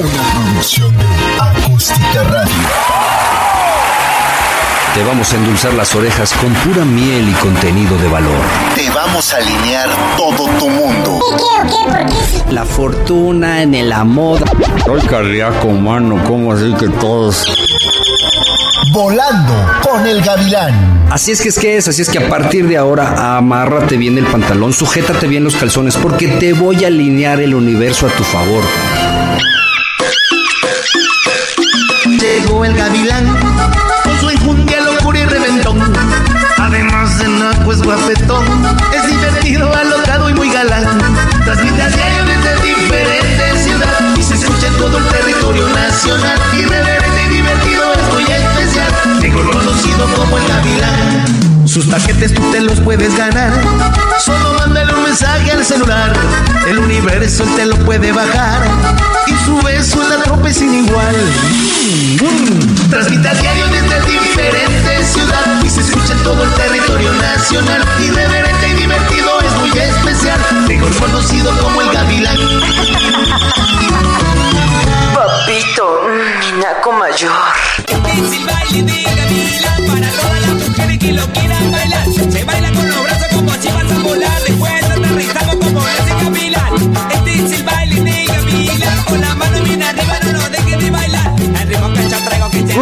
Una producción de Acústica Radio. Te vamos a endulzar las orejas con pura miel y contenido de valor. Te vamos a alinear todo tu mundo. La fortuna en el amor. Soy cardíaco humano, ¿cómo así que todos? Volando con el gavilán. Así es que es que es, así es que a partir de ahora amárrate bien el pantalón, sujétate bien los calzones porque te voy a alinear el universo a tu favor. Llegó el gavilán con su enjundia, locura y reventón. Además de naco es guapetón, es divertido, alocado y muy galán. Transmite a diario desde diferentes ciudades y se escucha en todo el territorio nacional. Irreverente y divertido, es muy especial, mejor conocido como el gavilán. Sus paquetes tú te los puedes ganar. Solo mándale un mensaje al celular. El universo te lo puede bajar. Su beso en la tropa es sin igual. Mm. Transmite a diario desde diferentes ciudades. Y se escucha en todo el territorio nacional. Irreverente y divertido es muy especial. Mejor conocido como el gavilán. Papito, mi naco mayor. Es el baile de Gavilán para todas las mujeres que lo quieran bailar. Se baila con los brazos como si vas a volar. Después aterrizamos como ese Gavilán. Este es el baile de Gavilán. Con la mano bien arriba, no nos dejes de bailar. El ritmo que yo traigo que te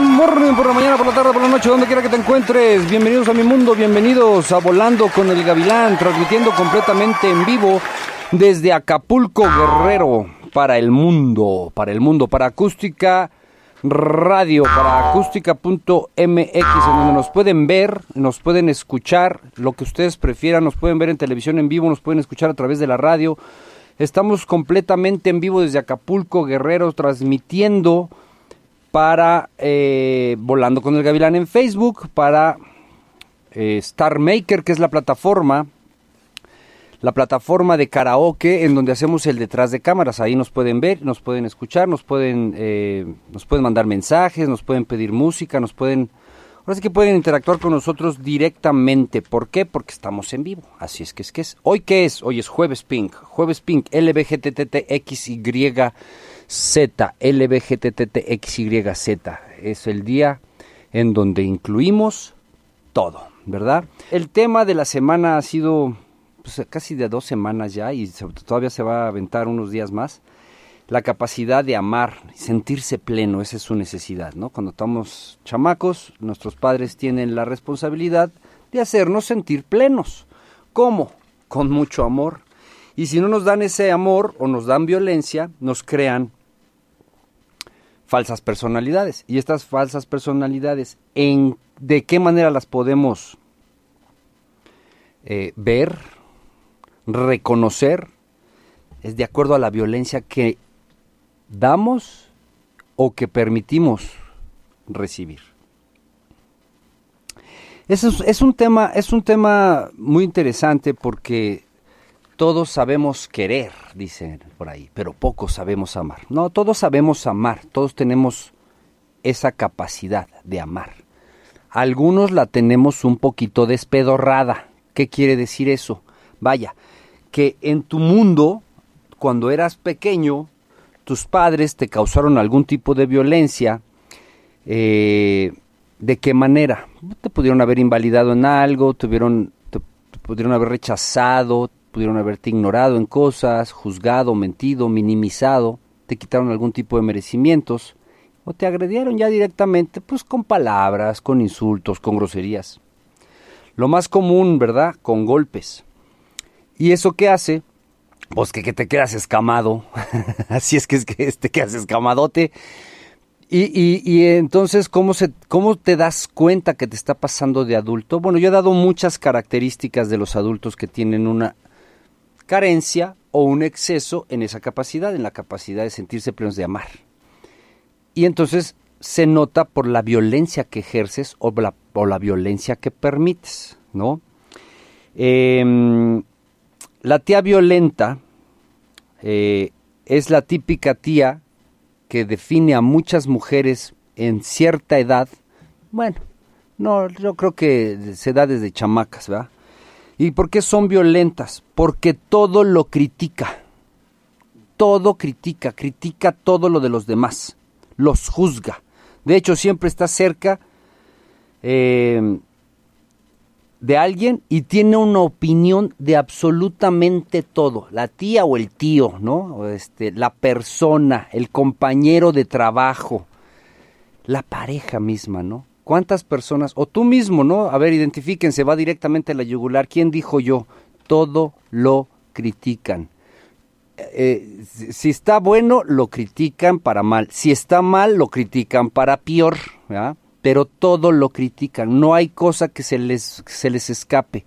Morning por la mañana, por la tarde, por la noche, donde quiera que te encuentres. Bienvenidos a mi mundo, bienvenidos a Volando con el Gavilán, transmitiendo completamente en vivo desde Acapulco, Guerrero, para el mundo, para el mundo, para acústica radio, para acústica.mx, en donde nos pueden ver, nos pueden escuchar, lo que ustedes prefieran, nos pueden ver en televisión en vivo, nos pueden escuchar a través de la radio. Estamos completamente en vivo desde Acapulco, Guerrero, transmitiendo para eh, Volando con el Gavilán en Facebook, para eh, Star Maker, que es la plataforma, la plataforma de karaoke en donde hacemos el detrás de cámaras. Ahí nos pueden ver, nos pueden escuchar, nos pueden, eh, nos pueden mandar mensajes, nos pueden pedir música, nos pueden... Ahora sí que pueden interactuar con nosotros directamente. ¿Por qué? Porque estamos en vivo. Así es que es que es. ¿Hoy qué es? Hoy es Jueves Pink. Jueves Pink, LBGTTXY. Z, LBGTTXYZ. Es el día en donde incluimos todo, ¿verdad? El tema de la semana ha sido pues, casi de dos semanas ya y todavía se va a aventar unos días más. La capacidad de amar, sentirse pleno, esa es su necesidad, ¿no? Cuando estamos chamacos, nuestros padres tienen la responsabilidad de hacernos sentir plenos. ¿Cómo? Con mucho amor. Y si no nos dan ese amor o nos dan violencia, nos crean falsas personalidades. Y estas falsas personalidades, ¿en, ¿de qué manera las podemos eh, ver, reconocer? Es de acuerdo a la violencia que damos o que permitimos recibir. Es, es un tema, es un tema muy interesante porque todos sabemos querer, dicen por ahí, pero pocos sabemos amar. No, todos sabemos amar, todos tenemos esa capacidad de amar. Algunos la tenemos un poquito despedorrada. ¿Qué quiere decir eso? Vaya, que en tu mundo, cuando eras pequeño, tus padres te causaron algún tipo de violencia. eh, ¿De qué manera? Te pudieron haber invalidado en algo, tuvieron, te, te pudieron haber rechazado, pudieron haberte ignorado en cosas, juzgado, mentido, minimizado, te quitaron algún tipo de merecimientos o te agredieron ya directamente, pues con palabras, con insultos, con groserías. Lo más común, ¿verdad? Con golpes. ¿Y eso qué hace? Pues que, que te quedas escamado. Así es que es que te quedas escamadote. Y, entonces, ¿cómo, se, ¿cómo te das cuenta que te está pasando de adulto? Bueno, yo he dado muchas características de los adultos que tienen una carencia o un exceso en esa capacidad, en la capacidad de sentirse plenos de amar. Y entonces se nota por la violencia que ejerces o la, o la violencia que permites, ¿no? Em, la tía violenta eh, es la típica tía que define a muchas mujeres en cierta edad, bueno, no, yo creo que se da desde chamacas, ¿verdad? ¿Y por qué son violentas? Porque todo lo critica. Todo critica, critica todo lo de los demás. Los juzga. De hecho, siempre está cerca eh, de alguien y tiene una opinión de absolutamente todo. La tía o el tío, ¿no? Este, la persona, el compañero de trabajo, la pareja misma, ¿no? ¿Cuántas personas, o tú mismo, ¿no? A ver, identifíquense, va directamente a la yugular. ¿Quién dijo yo? Todo lo critican. Eh, si está bueno, lo critican para mal. Si está mal, lo critican para peor, ¿verdad? Pero todo lo critican. No hay cosa que se les, se les escape.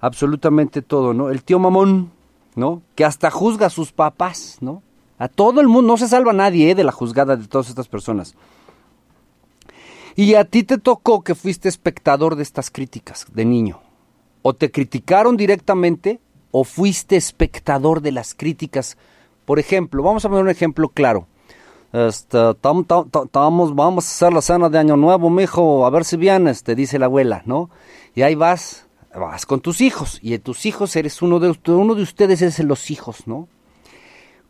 Absolutamente todo, ¿no? El tío mamón, ¿no? Que hasta juzga a sus papás, ¿no? A todo el mundo, no se salva nadie ¿eh? de la juzgada de todas estas personas. Y a ti te tocó que fuiste espectador de estas críticas de niño. O te criticaron directamente o fuiste espectador de las críticas. Por ejemplo, vamos a poner un ejemplo claro. Este, vamos a hacer la cena de Año Nuevo, mijo, a ver si vienes, te dice la abuela, ¿no? Y ahí vas, vas con tus hijos, y de tus hijos eres uno de, uno de ustedes es los hijos, ¿no?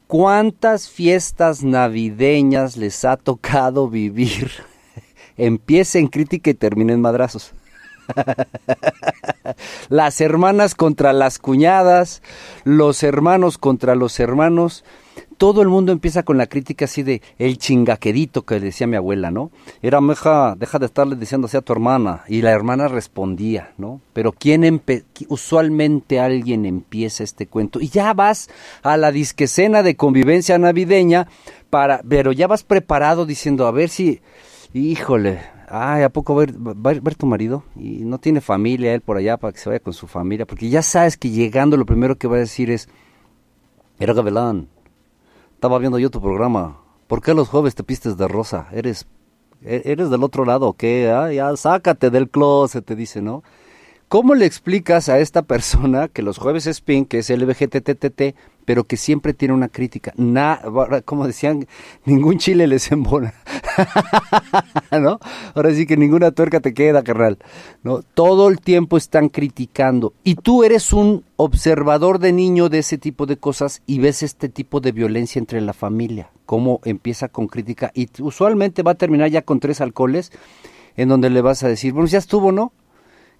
¿Cuántas fiestas navideñas les ha tocado vivir? Empieza en crítica y termina en madrazos. las hermanas contra las cuñadas, los hermanos contra los hermanos. Todo el mundo empieza con la crítica así de el chingaquedito que decía mi abuela, ¿no? Era, meja, deja de estarle diciendo así a tu hermana. Y la hermana respondía, ¿no? Pero ¿quién usualmente alguien empieza este cuento? Y ya vas a la disquescena de convivencia navideña, para, pero ya vas preparado diciendo, a ver si, híjole, ay, ¿a poco va a, ir, ver tu marido? Y no tiene familia él por allá para que se vaya con su familia, porque ya sabes que llegando lo primero que va a decir es, era Gavilán, estaba viendo yo tu programa, ¿por qué los jueves te pistes de rosa? ¿Eres, e- eres del otro lado qué? Ah, ya, sácate del closet, te dice, ¿no? ¿Cómo le explicas a esta persona que los jueves es pink, que es LBGTTT, pero que siempre tiene una crítica? Na, como decían, ningún chile les embona. ¿No? Ahora sí que ninguna tuerca te queda, carnal. ¿No? Todo el tiempo están criticando. Y tú eres un observador de niño de ese tipo de cosas y ves este tipo de violencia entre la familia. Cómo empieza con crítica y usualmente va a terminar ya con tres alcoholes en donde le vas a decir, bueno, ya estuvo, ¿no?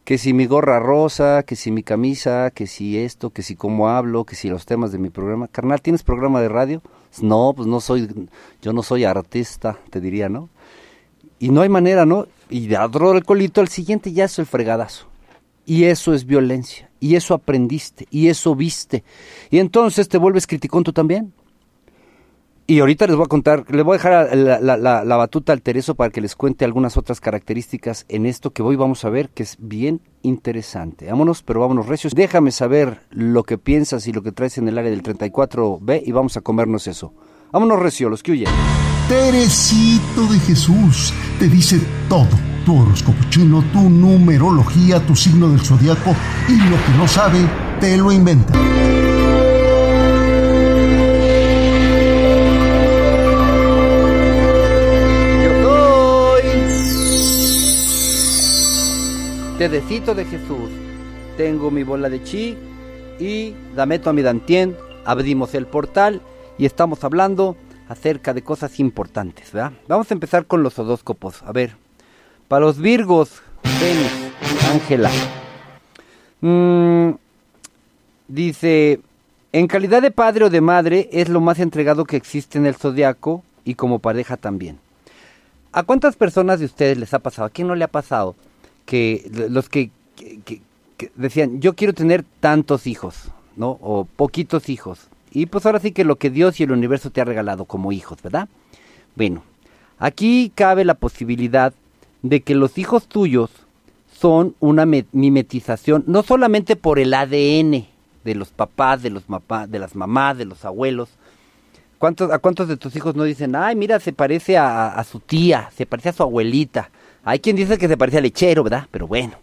Que si mi gorra rosa, que si mi camisa, que si esto, que si cómo hablo, que si los temas de mi programa. Carnal, ¿tienes programa de radio? No, pues no soy, yo no soy artista, te diría, ¿no? Y no hay manera, ¿no? Y de otro alcoholito, al siguiente ya es el fregadazo. Y eso es violencia. Y eso aprendiste. Y eso viste. Y entonces te vuelves criticón tú también. Y ahorita les voy a contar, les voy a dejar la, la- la- batuta al Tereso para que les cuente algunas otras características en esto que hoy vamos a ver, que es bien interesante. Vámonos, pero vámonos recios. Déjame saber lo que piensas y lo que traes en el área del 34B y vamos a comernos eso. Vámonos recio, los que huyen. Teresito de Jesús te dice todo. Tu horóscopo chino, tu numerología, tu signo del zodiaco y lo que no sabe, te lo inventa. Tedecito de Jesús. Tengo mi bola de chi y la meto a mi dantien. Abrimos el portal y estamos hablando acerca de cosas importantes, ¿verdad? Vamos a empezar con los horóscopos. A ver, para los Virgos, Venus, Ángela. Mm, dice, en calidad de padre o de madre es lo más entregado que existe en el zodiaco y como pareja también. ¿A cuántas personas de ustedes les ha pasado? ¿A quién no le ha pasado? Que los que, decían, yo quiero tener tantos hijos, ¿no? O poquitos hijos. Y pues ahora sí que lo que Dios y el universo te ha regalado como hijos, ¿verdad? Bueno, aquí cabe la posibilidad de que los hijos tuyos son una me- mimetización, no solamente por el ADN de los papás, de los de las mamás, de los abuelos, ¿Cuántos, ¿A cuántos de tus hijos no dicen, ay, mira, se parece a, a su tía, se parece a su abuelita? Hay quien dice que se parece al lechero, ¿verdad? Pero bueno.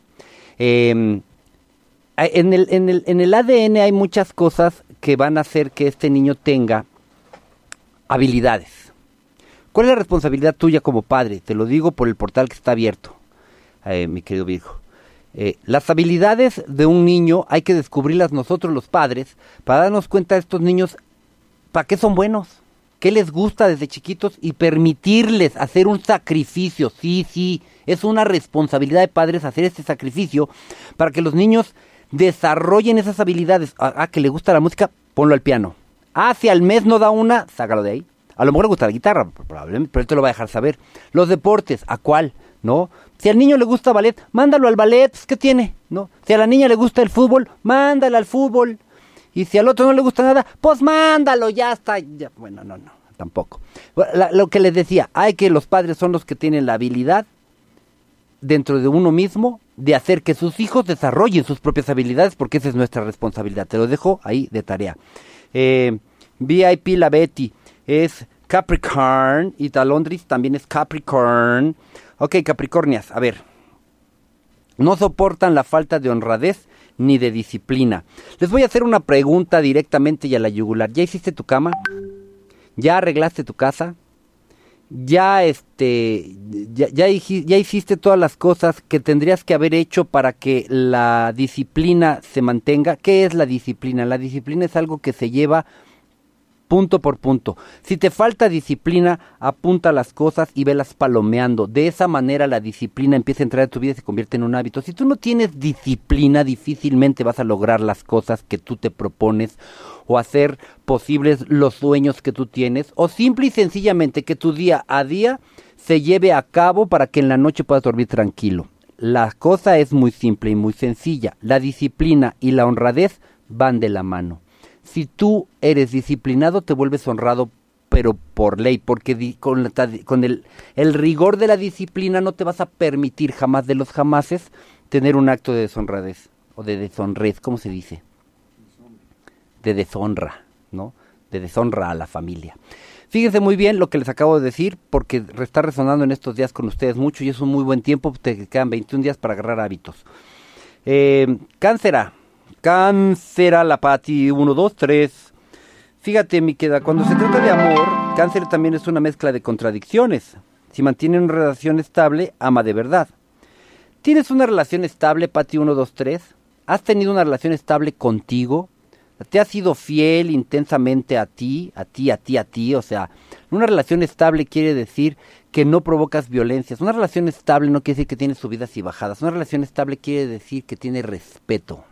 Hay- en, el, en, el, en el ADN hay muchas cosas que van a hacer que este niño tenga habilidades. ¿Cuál es la responsabilidad tuya como padre? Te lo digo por el portal que está abierto, eh, mi querido Virgo. Eh, las habilidades de un niño hay que descubrirlas nosotros los padres para darnos cuenta de estos niños para qué son buenos, qué les gusta desde chiquitos y permitirles hacer un sacrificio. Sí, sí, es una responsabilidad de padres hacer este sacrificio para que los niños desarrollen esas habilidades. Ah, ah, que le gusta la música, ponlo al piano. Ah, si al mes no da una, sácalo de ahí. A lo mejor le gusta la guitarra, probablemente, pero él te lo va a dejar saber. Los deportes, ¿a cuál? ¿No? Si al niño le gusta ballet, mándalo al ballet, pues, ¿qué tiene? ¿No? Si a la niña le gusta el fútbol, mándala al fútbol. Y si al otro no le gusta nada, pues mándalo, ya está. Bueno, no, no, tampoco. Lo que les decía, hay que los padres son los que tienen la habilidad dentro de uno mismo de hacer que sus hijos desarrollen sus propias habilidades, porque esa es nuestra responsabilidad. Te lo dejo ahí de tarea. Eh, VIP La Betty es Capricorn y Talondris también es Capricorn. Ok, Capricornias, a ver. No soportan la falta de honradez ni de disciplina. Les voy a hacer una pregunta directamente y a la yugular. ¿Ya hiciste tu cama? ¿Ya arreglaste tu casa? Ya este ya, ya, hiciste todas las cosas que tendrías que haber hecho para que la disciplina se mantenga. ¿Qué es la disciplina? La disciplina es algo que se lleva punto por punto. Si te falta disciplina, apunta las cosas y velas palomeando. De esa manera la disciplina empieza a entrar en tu vida y se convierte en un hábito. Si tú no tienes disciplina, difícilmente vas a lograr las cosas que tú te propones o hacer posibles los sueños que tú tienes o simple y sencillamente que tu día a día se lleve a cabo para que en la noche puedas dormir tranquilo. La cosa es muy simple y muy sencilla. La disciplina y la honradez van de la mano si tú eres disciplinado, te vuelves honrado, pero por ley, porque di- con, la con el, el rigor de la disciplina no te vas a permitir jamás de los jamases tener un acto de deshonradez, o de deshonrez, ¿cómo se dice? De deshonra, ¿no? De deshonra a la familia. Fíjense muy bien lo que les acabo de decir, porque está resonando en estos días con ustedes mucho y es un muy buen tiempo, te quedan 21 días para agarrar hábitos. Eh, cáncera, Cáncer la Pati, 1, 2, 3. Fíjate, mi queda, cuando se trata de amor, cáncer también es una mezcla de contradicciones. Si mantiene una relación estable, ama de verdad. ¿Tienes una relación estable, Pati 1, 2, 3? ¿Has tenido una relación estable contigo? ¿Te has sido fiel intensamente a ti, a ti, a ti, a ti? O sea, una relación estable quiere decir que no provocas violencias. Una relación estable no quiere decir que tiene subidas y bajadas. Una relación estable quiere decir que tiene respeto.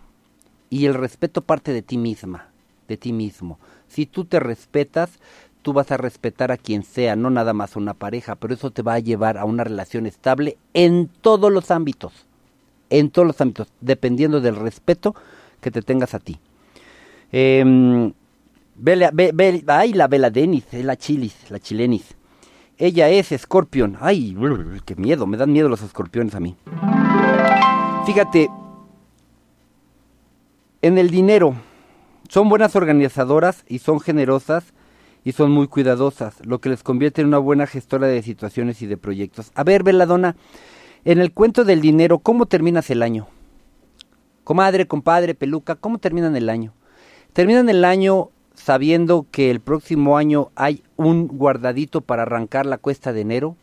Y el respeto parte de ti misma, de ti mismo. Si tú te respetas, tú vas a respetar a quien sea, no nada más una pareja, pero eso te va a llevar a una relación estable en todos los ámbitos, en todos los ámbitos, dependiendo del respeto que te tengas a ti. Eh, Bela, Be- Be- ay, la Bela Denis, es la chilis, la chilenis. Ella es escorpión. Ay, qué miedo, me dan miedo los escorpiones a mí. Fíjate, en el dinero, son buenas organizadoras y son generosas y son muy cuidadosas, lo que les convierte en una buena gestora de situaciones y de proyectos. A ver, Veladona, en el cuento del dinero, ¿cómo terminas el año? Comadre, compadre, peluca, ¿cómo terminan el año? Terminan el año sabiendo que el próximo año hay un guardadito para arrancar la cuesta de enero.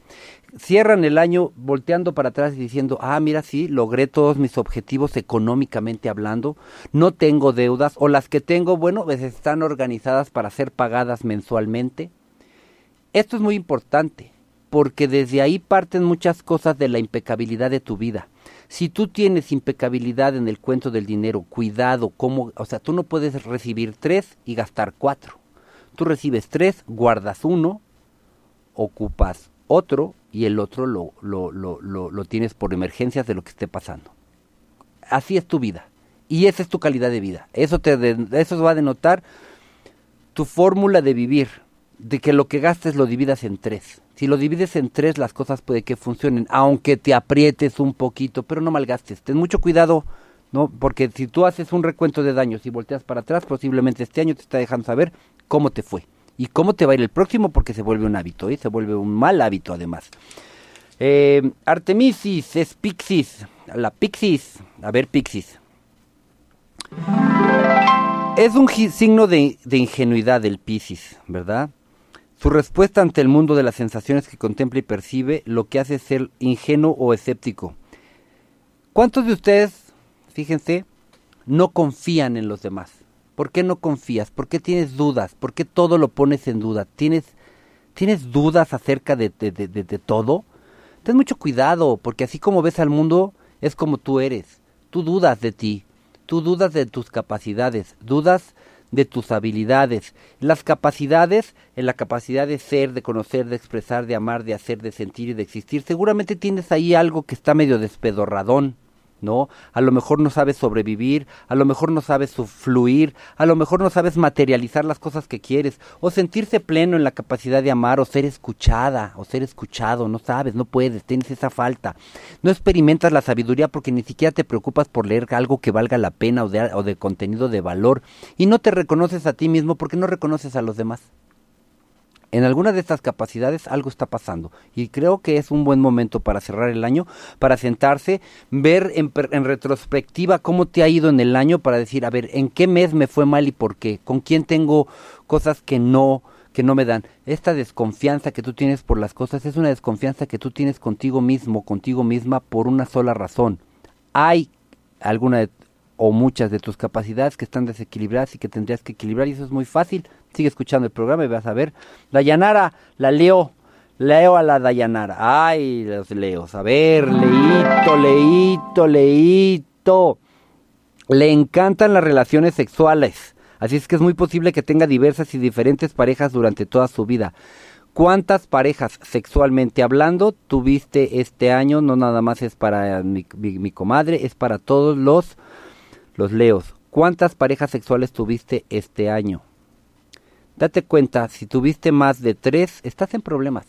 Cierran el año volteando para atrás y diciendo, ah, mira, sí, logré todos mis objetivos económicamente hablando, no tengo deudas, o las que tengo, bueno, pues están organizadas para ser pagadas mensualmente. Esto es muy importante, porque desde ahí parten muchas cosas de la impecabilidad de tu vida. Si tú tienes impecabilidad en el cuento del dinero, cuidado, cómo, o sea, tú no puedes recibir tres y gastar cuatro. Tú recibes tres, guardas uno, ocupas otro y el otro lo, lo, lo, lo, tienes por emergencias de lo que esté pasando. Así es tu vida. Y esa es tu calidad de vida. Eso, te eso va a denotar tu fórmula de vivir, de que lo que gastes lo dividas en tres. Si lo divides en tres, las cosas puede que funcionen, aunque te aprietes un poquito, pero no malgastes. Ten mucho cuidado, ¿no? Porque si tú haces un recuento de daños y volteas para atrás, posiblemente este año te está dejando saber cómo te fue y cómo te va a ir el próximo, porque se vuelve un hábito, ¿eh? se vuelve un mal hábito además. Eh, Artemisis es Pixis, la Pixis, a ver Pixis. Es un signo de, de ingenuidad el Piscis, ¿verdad? Su respuesta ante el mundo de las sensaciones que contempla y percibe lo que hace ser ingenuo o escéptico. ¿Cuántos de ustedes, fíjense, no confían en los demás? ¿Por qué no confías? ¿Por qué tienes dudas? ¿Por qué todo lo pones en duda? ¿Tienes, ¿tienes dudas acerca de, de, de, todo? Ten mucho cuidado, porque así como ves al mundo, es como tú eres. Tú dudas de ti, tú dudas de tus capacidades, dudas de tus habilidades. Las capacidades, en la capacidad de ser, de conocer, de expresar, de amar, de hacer, de sentir y de existir, seguramente tienes ahí algo que está medio despedorradón. ¿No? A lo mejor no sabes sobrevivir, a lo mejor no sabes fluir, a lo mejor no sabes materializar las cosas que quieres, o sentirse pleno en la capacidad de amar, o ser escuchada, o ser escuchado, no sabes, no puedes, tienes esa falta. No experimentas la sabiduría porque ni siquiera te preocupas por leer algo que valga la pena o de, o de contenido de valor, y no te reconoces a ti mismo porque no reconoces a los demás en alguna de estas capacidades algo está pasando y creo que es un buen momento para cerrar el año, para sentarse, ver en, en retrospectiva cómo te ha ido en el año para decir, a ver, en qué mes me fue mal y por qué, con quién tengo cosas que no que no me dan. Esta desconfianza que tú tienes por las cosas es una desconfianza que tú tienes contigo mismo, contigo misma por una sola razón. Hay alguna de- o muchas de tus capacidades que están desequilibradas y que tendrías que equilibrar y eso es muy fácil. Sigue escuchando el programa y vas a ver. Dayanara, la leo. Leo a la Dayanara. Ay, los leos. A ver, leíto, leíto, leíto. Le encantan las relaciones sexuales. Así es que es muy posible que tenga diversas y diferentes parejas durante toda su vida. ¿Cuántas parejas sexualmente hablando tuviste este año? No nada más es para mi, comadre, es para todos los, los leos. ¿Cuántas parejas sexuales tuviste este año? Date cuenta, si tuviste más de tres, estás en problemas.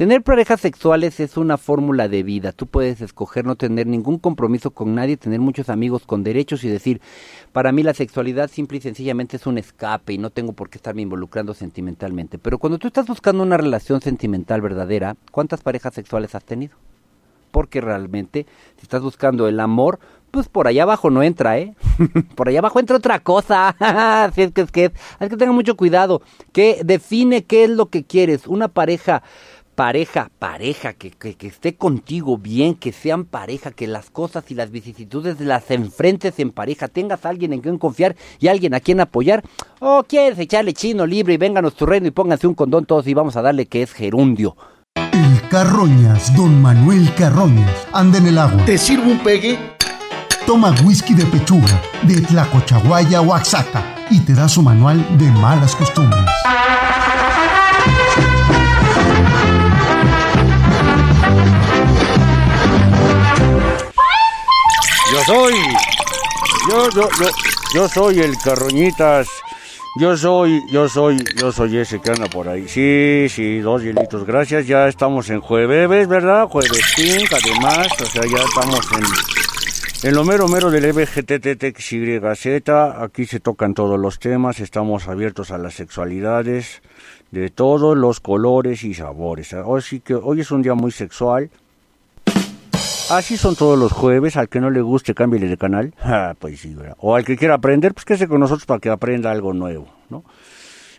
Tener parejas sexuales es una fórmula de vida. Tú puedes escoger no tener ningún compromiso con nadie, tener muchos amigos con derechos y decir, para mí la sexualidad simple y sencillamente es un escape y no tengo por qué estarme involucrando sentimentalmente. Pero cuando tú estás buscando una relación sentimental verdadera, ¿cuántas parejas sexuales has tenido? Porque realmente, si estás buscando el amor, pues por allá abajo no entra, ¿eh? por allá abajo entra otra cosa. Así es que es que es, es que tenga mucho cuidado. Que define qué es lo que quieres. Una pareja, pareja, pareja, que, que, que esté contigo bien, que sean pareja, que las cosas y las vicisitudes las enfrentes en pareja, tengas a alguien en quien confiar y alguien a quien apoyar. O quieres echarle chino libre y vénganos tu reino y pónganse un condón todos y vamos a darle que es gerundio. El Carroñas, don Manuel Carroñas, anda en el agua. ¿Te sirvo un pegue? Toma whisky de pechuga, de Tlacochahuaya, Oaxaca, y te da su manual de malas costumbres. Yo soy. Yo, yo, yo, yo soy el Carroñitas. Yo soy, yo soy, yo soy ese que anda por ahí. Sí, sí, dos hielitos. Gracias. Ya estamos en jueves, ¿verdad? Jueves 5, además. O sea, ya estamos en, en lo mero mero del EBGTTXYZ. Aquí se tocan todos los temas. Estamos abiertos a las sexualidades de todos los colores y sabores. Así que hoy es un día muy sexual. Así son todos los jueves. Al que no le guste, cámbiale de canal. Ah, pues sí. O al que quiera aprender, pues quédese con nosotros para que aprenda algo nuevo, ¿no?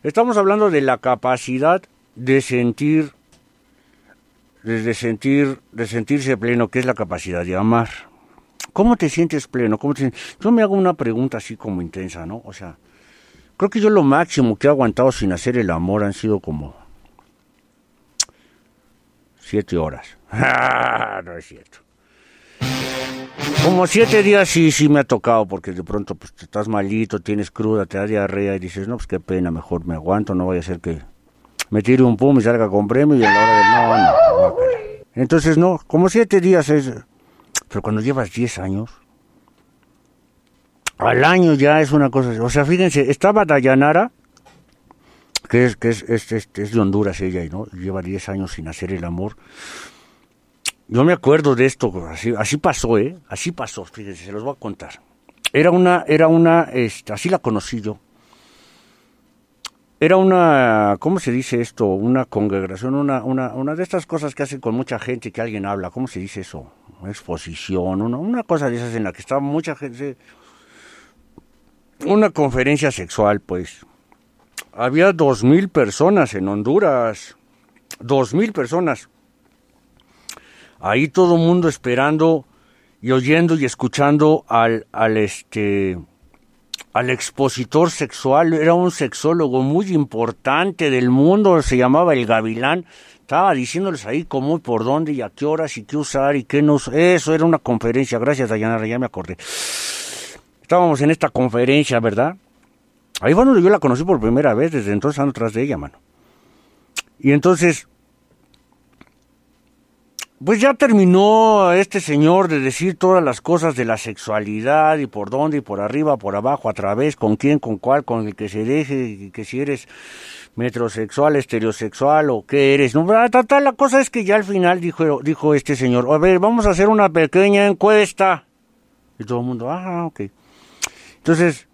Estamos hablando de la capacidad de sentir, de sentir, de sentirse pleno, que es la capacidad de amar. ¿Cómo te sientes pleno? ¿Cómo? Yo me hago una pregunta así como intensa, ¿no? O sea, creo que yo lo máximo que he aguantado sin hacer el amor han sido como siete horas. Ah, no es cierto. Como siete días sí, sí me ha tocado, porque de pronto pues estás malito, tienes cruda, te da diarrea y dices, no, pues qué pena, mejor me aguanto, no vaya a ser que me tire un pum y salga con premio y a la hora del no, no, guácala". Entonces no, como siete días es, pero cuando llevas diez años, al año ya es una cosa, o sea, fíjense, estaba Dayanara, que es, que es, es, es- es de Honduras ella, ¿no? Lleva 10 años sin hacer el amor. Yo me acuerdo de esto, así, así pasó, ¿eh? Así pasó, fíjense, se los voy a contar. Era una, era una, este, así la conocí yo. Era una, ¿cómo se dice esto? Una congregación, una, una, una de estas cosas que hacen con mucha gente que alguien habla. ¿Cómo se dice eso? Una exposición, una, una cosa de esas en la que estaba mucha gente. Una conferencia sexual, pues. había dos mil personas en Honduras. Dos mil personas. Ahí todo el mundo esperando y oyendo y escuchando al, al este al expositor sexual, era un sexólogo muy importante del mundo, se llamaba el Gavilán, estaba diciéndoles ahí cómo y por dónde y a qué horas y qué usar y qué no Eso era una conferencia, gracias Dayanara, ya me acordé. Estábamos en esta conferencia, ¿verdad? Ahí fue donde yo la conocí por primera vez, desde entonces ando tras de ella, mano. Y entonces, pues ya terminó este señor de decir todas las cosas de la sexualidad y por dónde y por arriba, por abajo, a través, con quién, con cuál, con el que se deje, que si eres metrosexual, estereosexual o qué eres. No, la cosa es que ya al final dijo, dijo este señor, a ver, vamos a hacer una pequeña encuesta. Y todo el mundo, ah, ok. Entonces,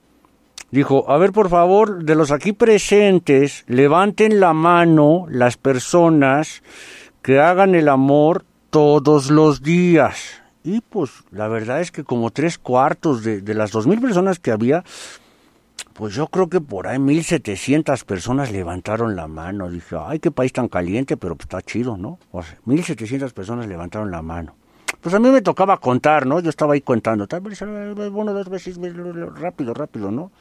dijo, a ver, por favor, de los aquí presentes, levanten la mano las personas que hagan el amor todos los días. Y pues la verdad es que como tres cuartos de, las dos mil personas que había, pues yo creo que por ahí mil setecientas personas levantaron la mano. Dije, ay, qué país tan caliente, pero pues está chido, ¿no? O sea, mil setecientas personas levantaron la mano. Pues a mí me tocaba contar, ¿no? Yo estaba ahí contando. Tal vez, Uno, dos veces, rápido, rápido, ¿no?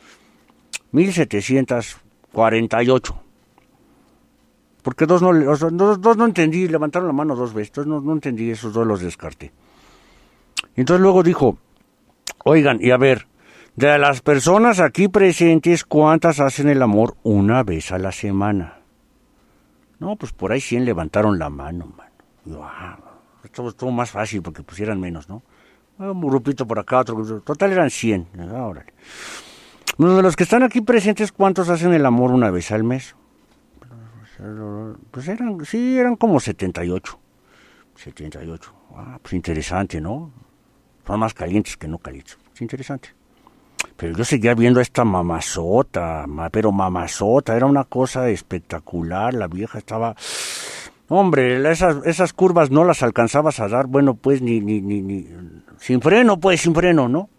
1748. Porque dos no, dos, no entendí, levantaron la mano dos veces, entonces no, no entendí, esos dos los descarté. Y entonces luego dijo, oigan, y a ver, de las personas aquí presentes, ¿cuántas hacen el amor una vez a la semana? No, pues por ahí 100 levantaron la mano, mano. Yo, ah, esto estuvo más fácil porque pusieran menos, ¿no? Ah, Un grupito por acá, otro grupito. Total eran 100. Ah, órale. De los que están aquí presentes, ¿cuántos hacen el amor una vez al mes? Pues eran, sí, eran como 78. 78. Ah, pues interesante, ¿no? Son más calientes que no calientes. Es interesante. Pero yo seguía viendo a esta mamazota, ma- pero mamazota, era una cosa espectacular. La vieja estaba. Hombre, esas, esas curvas no las alcanzabas a dar, bueno, pues ni, ni, ni, ni. Sin freno, pues, sin freno, ¿no?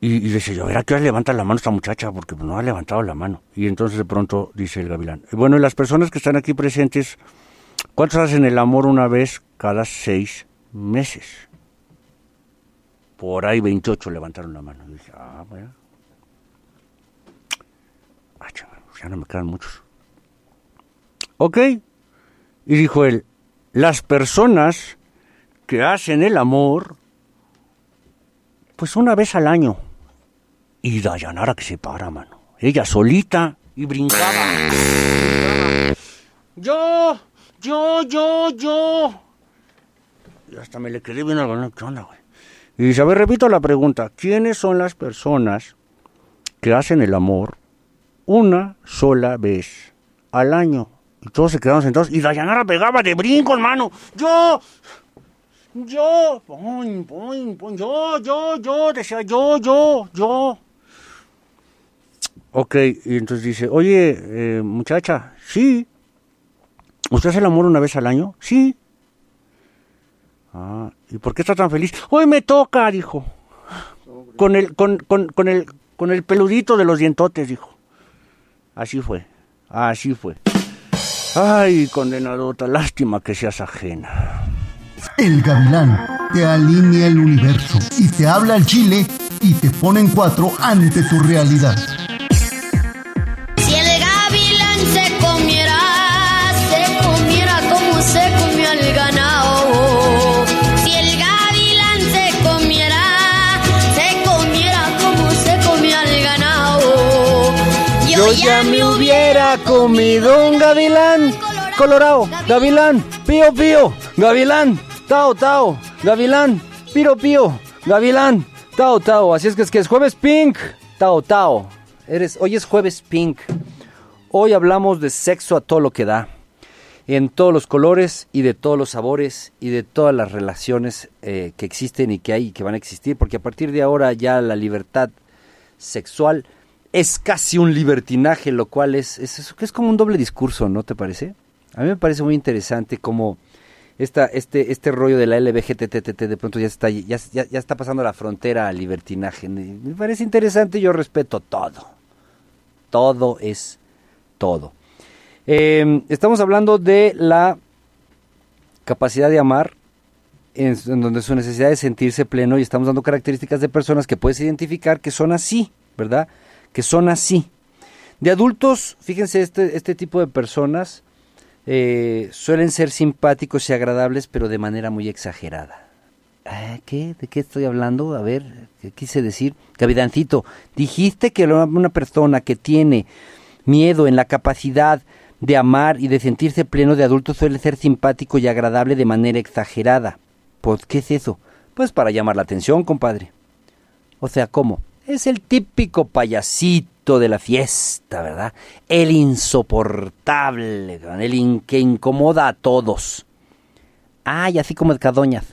Y, y decía yo, a ver, ¿a qué hora levanta la mano esta muchacha? Porque pues, no ha levantado la mano. Y entonces de pronto dice el gavilán, bueno, y las personas que están aquí presentes, ¿cuántos hacen el amor una vez cada seis meses? Por ahí 28 levantaron la mano. Y dije, ah, bueno. Ah, chinga, ya no me quedan muchos. Ok. Y dijo él, las personas que hacen el amor, pues una vez al año. Y Dayanara que se para, mano. Ella solita y brincaba. Yo, yo, yo, yo. Y hasta me le quedé viendo algo. ¿Qué onda, güey? Y ver, repito la pregunta. ¿Quiénes son las personas que hacen el amor una sola vez al año? Y todos se quedaron sentados. Y Dayanara pegaba de brinco, hermano. Yo, yo, pon, pon, pon, yo, yo, yo, decía yo, yo, yo. Ok, y entonces dice, oye, eh, muchacha, sí. ¿Usted hace el amor una vez al año? Sí. Ah, ¿y por qué está tan feliz? Hoy me toca, dijo. Con el, con, con, con el, con el peludito de los dientotes, dijo. Así fue, así fue. Ay, condenadota, lástima que seas ajena. El gavilán te alinea el universo y te habla al chile y te pone en cuatro ante tu realidad. Ya me hubiera comido un gavilán colorado, gavilán, pío pío, gavilán, tao tao, gavilán, piro pío, gavilán, tao tao. Así es que es que es jueves pink, tao tao. Eres, hoy es jueves pink. Hoy hablamos de sexo a todo lo que da, en todos los colores y de todos los sabores y de todas las relaciones eh, que existen y que hay y que van a existir, porque a partir de ahora ya la libertad sexual es casi un libertinaje, lo cual es, es, es, como un doble discurso, ¿no te parece? A mí me parece muy interesante cómo esta, este, este rollo de la LBGTTT de pronto ya está, ya, ya, está pasando la frontera al libertinaje. Me parece interesante, yo respeto todo. todo es todo. Eh, estamos hablando de la capacidad de amar, en, en donde su necesidad de sentirse pleno, y estamos dando características de personas que puedes identificar que son así, ¿verdad? Que son así. De adultos, fíjense, este, este tipo de personas eh, suelen ser simpáticos y agradables, pero de manera muy exagerada. Ah, ¿Qué? ¿De qué estoy hablando? A ver, ¿qué quise decir? Capidancito, dijiste que una- persona que tiene miedo en la capacidad de amar y de sentirse pleno de adulto suele ser simpático y agradable de manera exagerada. Pues, ¿qué es eso? Pues para llamar la atención, compadre. O sea, ¿cómo? Es el típico payasito de la fiesta, ¿verdad? El insoportable, el que incomoda a todos. Ay, así como el Cadoñas.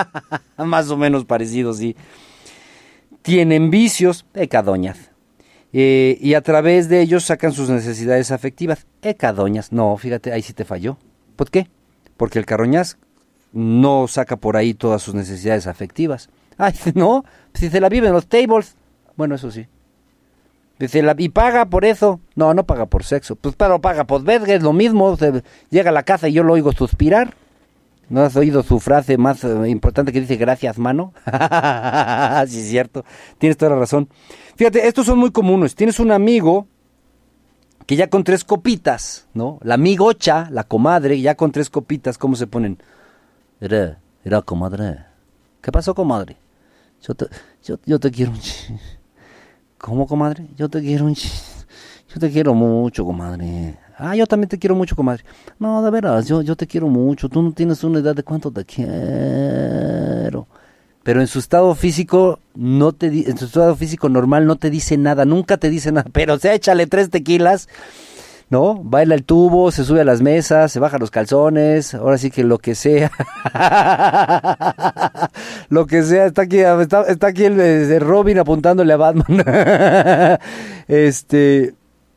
Más o menos parecido, sí. Tienen vicios, Ecadoñas. Eh, y a través de ellos sacan sus necesidades afectivas. Ecadoñas. No, fíjate, ahí sí te falló. ¿Por qué? Porque el Carroñas no saca por ahí todas sus necesidades afectivas. Ay, no, si se la vive en los tables. Bueno, eso sí. Dice, y paga por eso. No, no paga por sexo. Pues pero paga por verga, es lo mismo. Llega a la casa y yo lo oigo suspirar. ¿No has oído su frase más eh, importante que dice gracias, mano? sí, es cierto. Tienes toda la razón. Fíjate, estos son muy comunes. Tienes un amigo que ya con tres copitas, ¿no? La amigocha, la comadre, ya con tres copitas, ¿cómo se ponen? Era, era comadre. ¿Qué pasó, comadre? Yo te, yo, yo te quiero un ¿Cómo, comadre? Yo te quiero un Yo te quiero mucho, comadre. Ah, yo también te quiero mucho, comadre. No, de veras, yo, yo te quiero mucho. Tú no tienes una idea de cuánto te quiero. Pero en su estado físico, no te en su estado físico normal no te dice nada, nunca te dice nada. Pero o sea, échale tres tequilas, ¿no? Baila el tubo, se sube a las mesas, se baja los calzones, ahora sí que lo que sea. lo que sea, está aquí, está, aquí el de Robin apuntándole a Batman. este,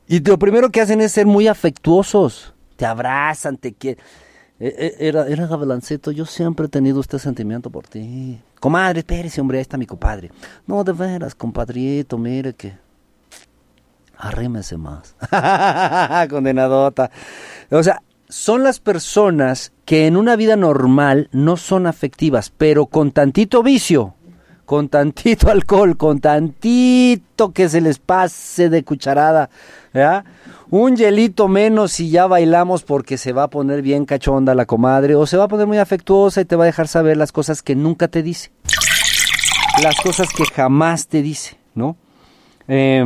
y lo primero que hacen es ser muy afectuosos. Te abrazan, te quieren. Eh, eh, Era, era Gavilancito, yo siempre he tenido este sentimiento por ti. Comadre, espérese, hombre, ahí está mi compadre. No, de veras, compadrito, mire que... Arrímese más. Condenadota. O sea, son las personas que en una vida normal no son afectivas, pero con tantito vicio, con tantito alcohol, con tantito que se les pase de cucharada, ¿ya? Un hielito menos y ya bailamos porque se va a poner bien cachonda la comadre o se va a poner muy afectuosa y te va a dejar saber las cosas que nunca te dice. Las cosas que jamás te dice, ¿no? Eh,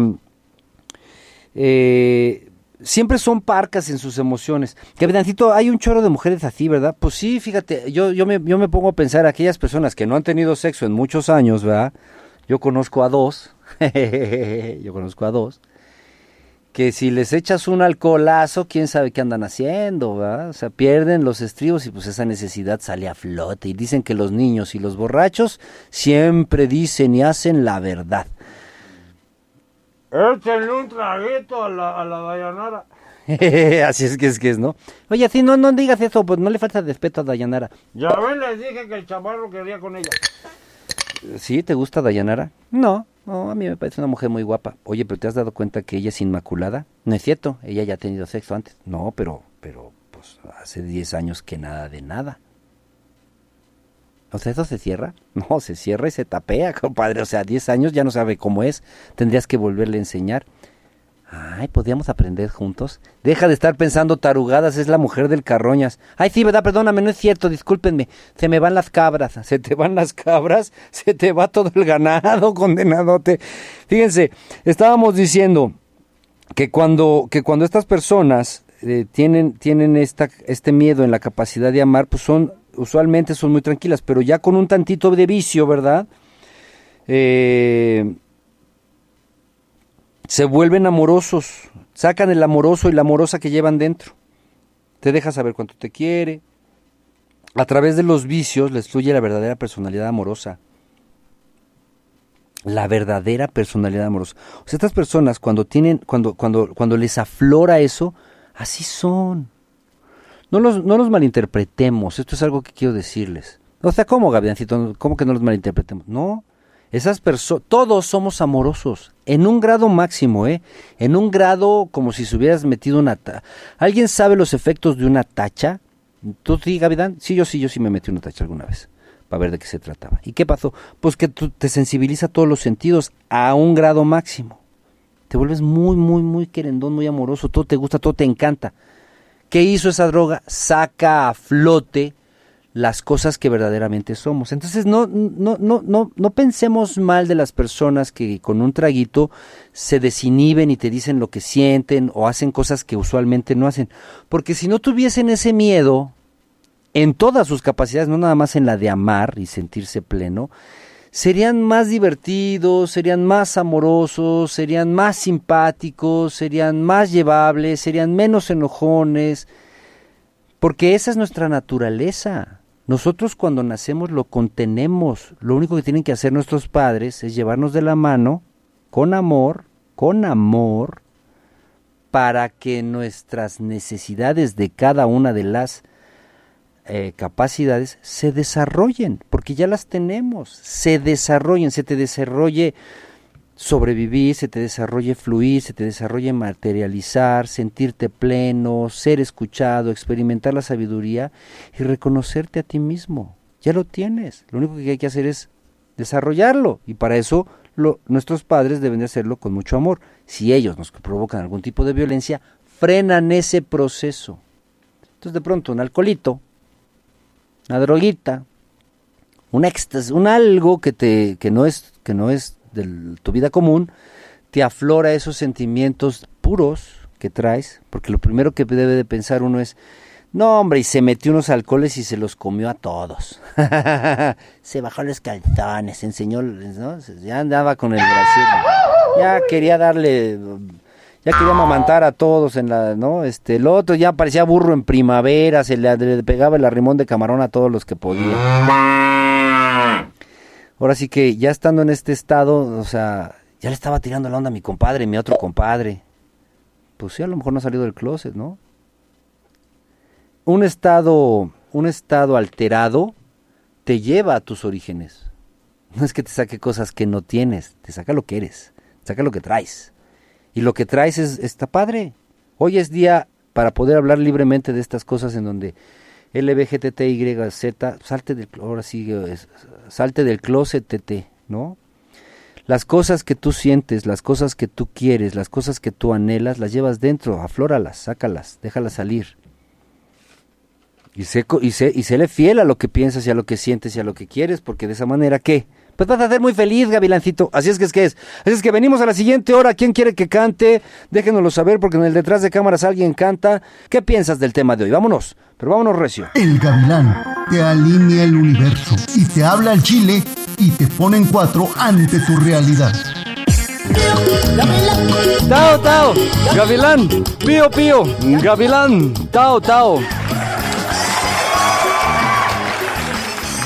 eh, siempre son parcas en sus emociones. Capitancito, hay un chorro de mujeres así, ¿verdad? Pues sí, fíjate, yo, yo, me, yo me pongo a pensar, aquellas personas que no han tenido sexo en muchos años, ¿verdad? Yo conozco a dos, yo conozco a dos, que si les echas un alcoholazo, quién sabe qué andan haciendo, ¿verdad? O sea, pierden los estribos y pues esa necesidad sale a flote. Y dicen que los niños y los borrachos siempre dicen y hacen la verdad. Échenle un traguito a la, a la Dayanara. Así es que es que es, ¿no? Oye, si no, no digas eso, pues no le falta respeto a Dayanara. Ya ven, les dije que el chamarro quería con ella. ¿Sí? ¿Te gusta Dayanara? No, no, a mí me parece una mujer muy guapa. Oye, pero ¿te has dado cuenta que ella es inmaculada? No es cierto, ella ya ha tenido sexo antes. No, pero, pero, pues hace 10 años que nada de nada. O sea, ¿eso se cierra? No, se cierra y se tapea, compadre. O sea, 10 años ya no sabe cómo es. Tendrías que volverle a enseñar. Ay, podríamos aprender juntos. Deja de estar pensando tarugadas, es la mujer del Carroñas. Ay, sí, verdad, perdóname, no es cierto, discúlpenme. Se me van las cabras, se te van las cabras, se te va todo el ganado, condenadote. Fíjense, estábamos diciendo que cuando, que cuando estas personas eh, tienen, tienen esta, este miedo en la capacidad de amar, pues son, usualmente son muy tranquilas, pero ya con un tantito de vicio, ¿verdad? Eh, se vuelven amorosos, sacan el amoroso y la amorosa que llevan dentro. Te deja saber cuánto te quiere. A través de los vicios les fluye la verdadera personalidad amorosa. La verdadera personalidad amorosa. O sea, estas personas cuando tienen, cuando, cuando, cuando les aflora eso, así son. No los, no los malinterpretemos, esto es algo que quiero decirles. O sea, ¿cómo, Gaviancito? ¿Cómo que no los malinterpretemos? No, esas personas, todos somos amorosos, en un grado máximo, ¿eh? En un grado como si se hubieras metido una... Ta ¿Alguien sabe los efectos de una tacha? ¿Tú sí, Gavidán? Sí, yo sí, yo sí me metí una tacha alguna vez, para ver de qué se trataba. ¿Y qué pasó? Pues que te sensibiliza todos los sentidos a un grado máximo. Te vuelves muy, muy, muy querendón, muy amoroso, todo te gusta, todo te encanta. ¿Qué hizo esa droga? Saca a flote las cosas que verdaderamente somos. Entonces no, no, no, no, no pensemos mal de las personas que con un traguito se desinhiben y te dicen lo que sienten o hacen cosas que usualmente no hacen. Porque si no tuviesen ese miedo en todas sus capacidades, no nada más en la de amar y sentirse pleno, serían más divertidos, serían más amorosos, serían más simpáticos, serían más llevables, serían menos enojones, porque esa es nuestra naturaleza. Nosotros cuando nacemos lo contenemos, lo único que tienen que hacer nuestros padres es llevarnos de la mano, con amor, con amor, para que nuestras necesidades de cada una de las eh, capacidades se desarrollen, porque ya las tenemos, se desarrollen, se te desarrolle sobrevivir, se te desarrolle fluir, se te desarrolle materializar, sentirte pleno, ser escuchado, experimentar la sabiduría y reconocerte a ti mismo. Ya lo tienes, lo único que hay que hacer es desarrollarlo y para eso nuestros padres deben de hacerlo con mucho amor. Si ellos nos provocan algún tipo de violencia, frenan ese proceso. Entonces de pronto un alcoholito una droguita, un éxtasis, un algo que, te, que no es, que no es de tu vida común, te aflora esos sentimientos puros que traes, porque lo primero que debe de pensar uno es, no, hombre, y se metió unos alcoholes y se los comió a todos. se bajó los calzones, enseñó, ¿no? ya andaba con el Brasil. Ya quería darle ya quería amamantar a todos en la, ¿no? Este, el otro ya parecía burro en primavera, se le, pegaba el arrimón de camarón a todos los que podía. Ahora sí que ya estando en este estado, o sea, ya le estaba tirando la onda a mi compadre, mi otro compadre. Pues sí, a lo mejor no ha salido del closet, ¿no? Un estado, un estado alterado te lleva a tus orígenes. No es que te saque cosas que no tienes, te saca lo que eres, te saca lo que traes. Y lo que traes es, está padre. Hoy es día para poder hablar libremente de estas cosas en donde LBGTTYZ, salte del, ahora sí, salte del closet, TT, ¿no? Las cosas que tú sientes, las cosas que tú quieres, las cosas que tú anhelas, las llevas dentro, aflóralas, sácalas, déjalas salir. Y sé, y, sé, y séle fiel a lo que piensas y a lo que sientes y a lo que quieres, porque de esa manera, ¿qué? Pues vas a ser muy feliz, Gavilancito. Así es que es que es. Así es que venimos a la siguiente hora. ¿Quién quiere que cante? Déjenoslo saber porque en el detrás de cámaras alguien canta. ¿Qué piensas del tema de hoy? Vámonos, pero vámonos recio. El gavilán te alinea el universo y te habla al chile y te pone en cuatro ante tu realidad. Tao, tao, gavilán, pío, pío, gavilán, tao, tao.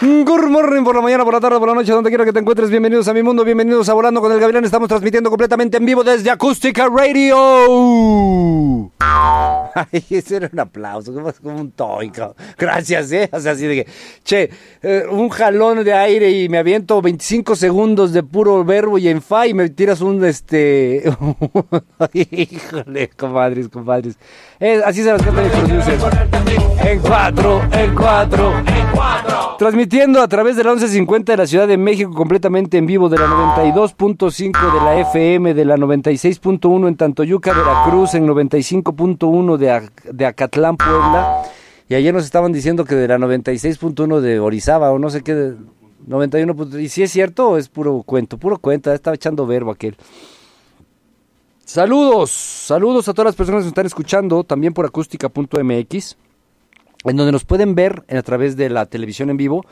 Good morning por la mañana, por la tarde, por la noche, donde quiera que te encuentres. Bienvenidos a mi mundo, bienvenidos a Volando con el Gavilán. Estamos transmitiendo completamente en vivo desde Acústica Radio. Ay, ese era un aplauso, como un toico. Gracias, ¿eh? O sea, así de che, eh, un jalón de aire y me aviento 25 segundos de puro verbo y en fa y me tiras un, este... Híjole, compadres, compadres. Eh, así se las cantan los producers. En cuatro, en cuatro, en cuatro. Transmit Transmitiendo a través de la 1150 de la Ciudad de México, completamente en vivo, de la 92.5 de la FM, de la 96.1 en Tantoyuca, Veracruz, en 95.1 de, de Acatlán, Puebla. Y ayer nos estaban diciendo que de la 96.1 de Orizaba, o no sé qué, de 91. punto- ¿Y si es cierto es puro cuento? Puro cuento, estaba echando verbo aquel. Saludos, saludos a todas las personas que nos están escuchando, también por acústica.mx, en donde nos pueden ver a través de la televisión en vivo,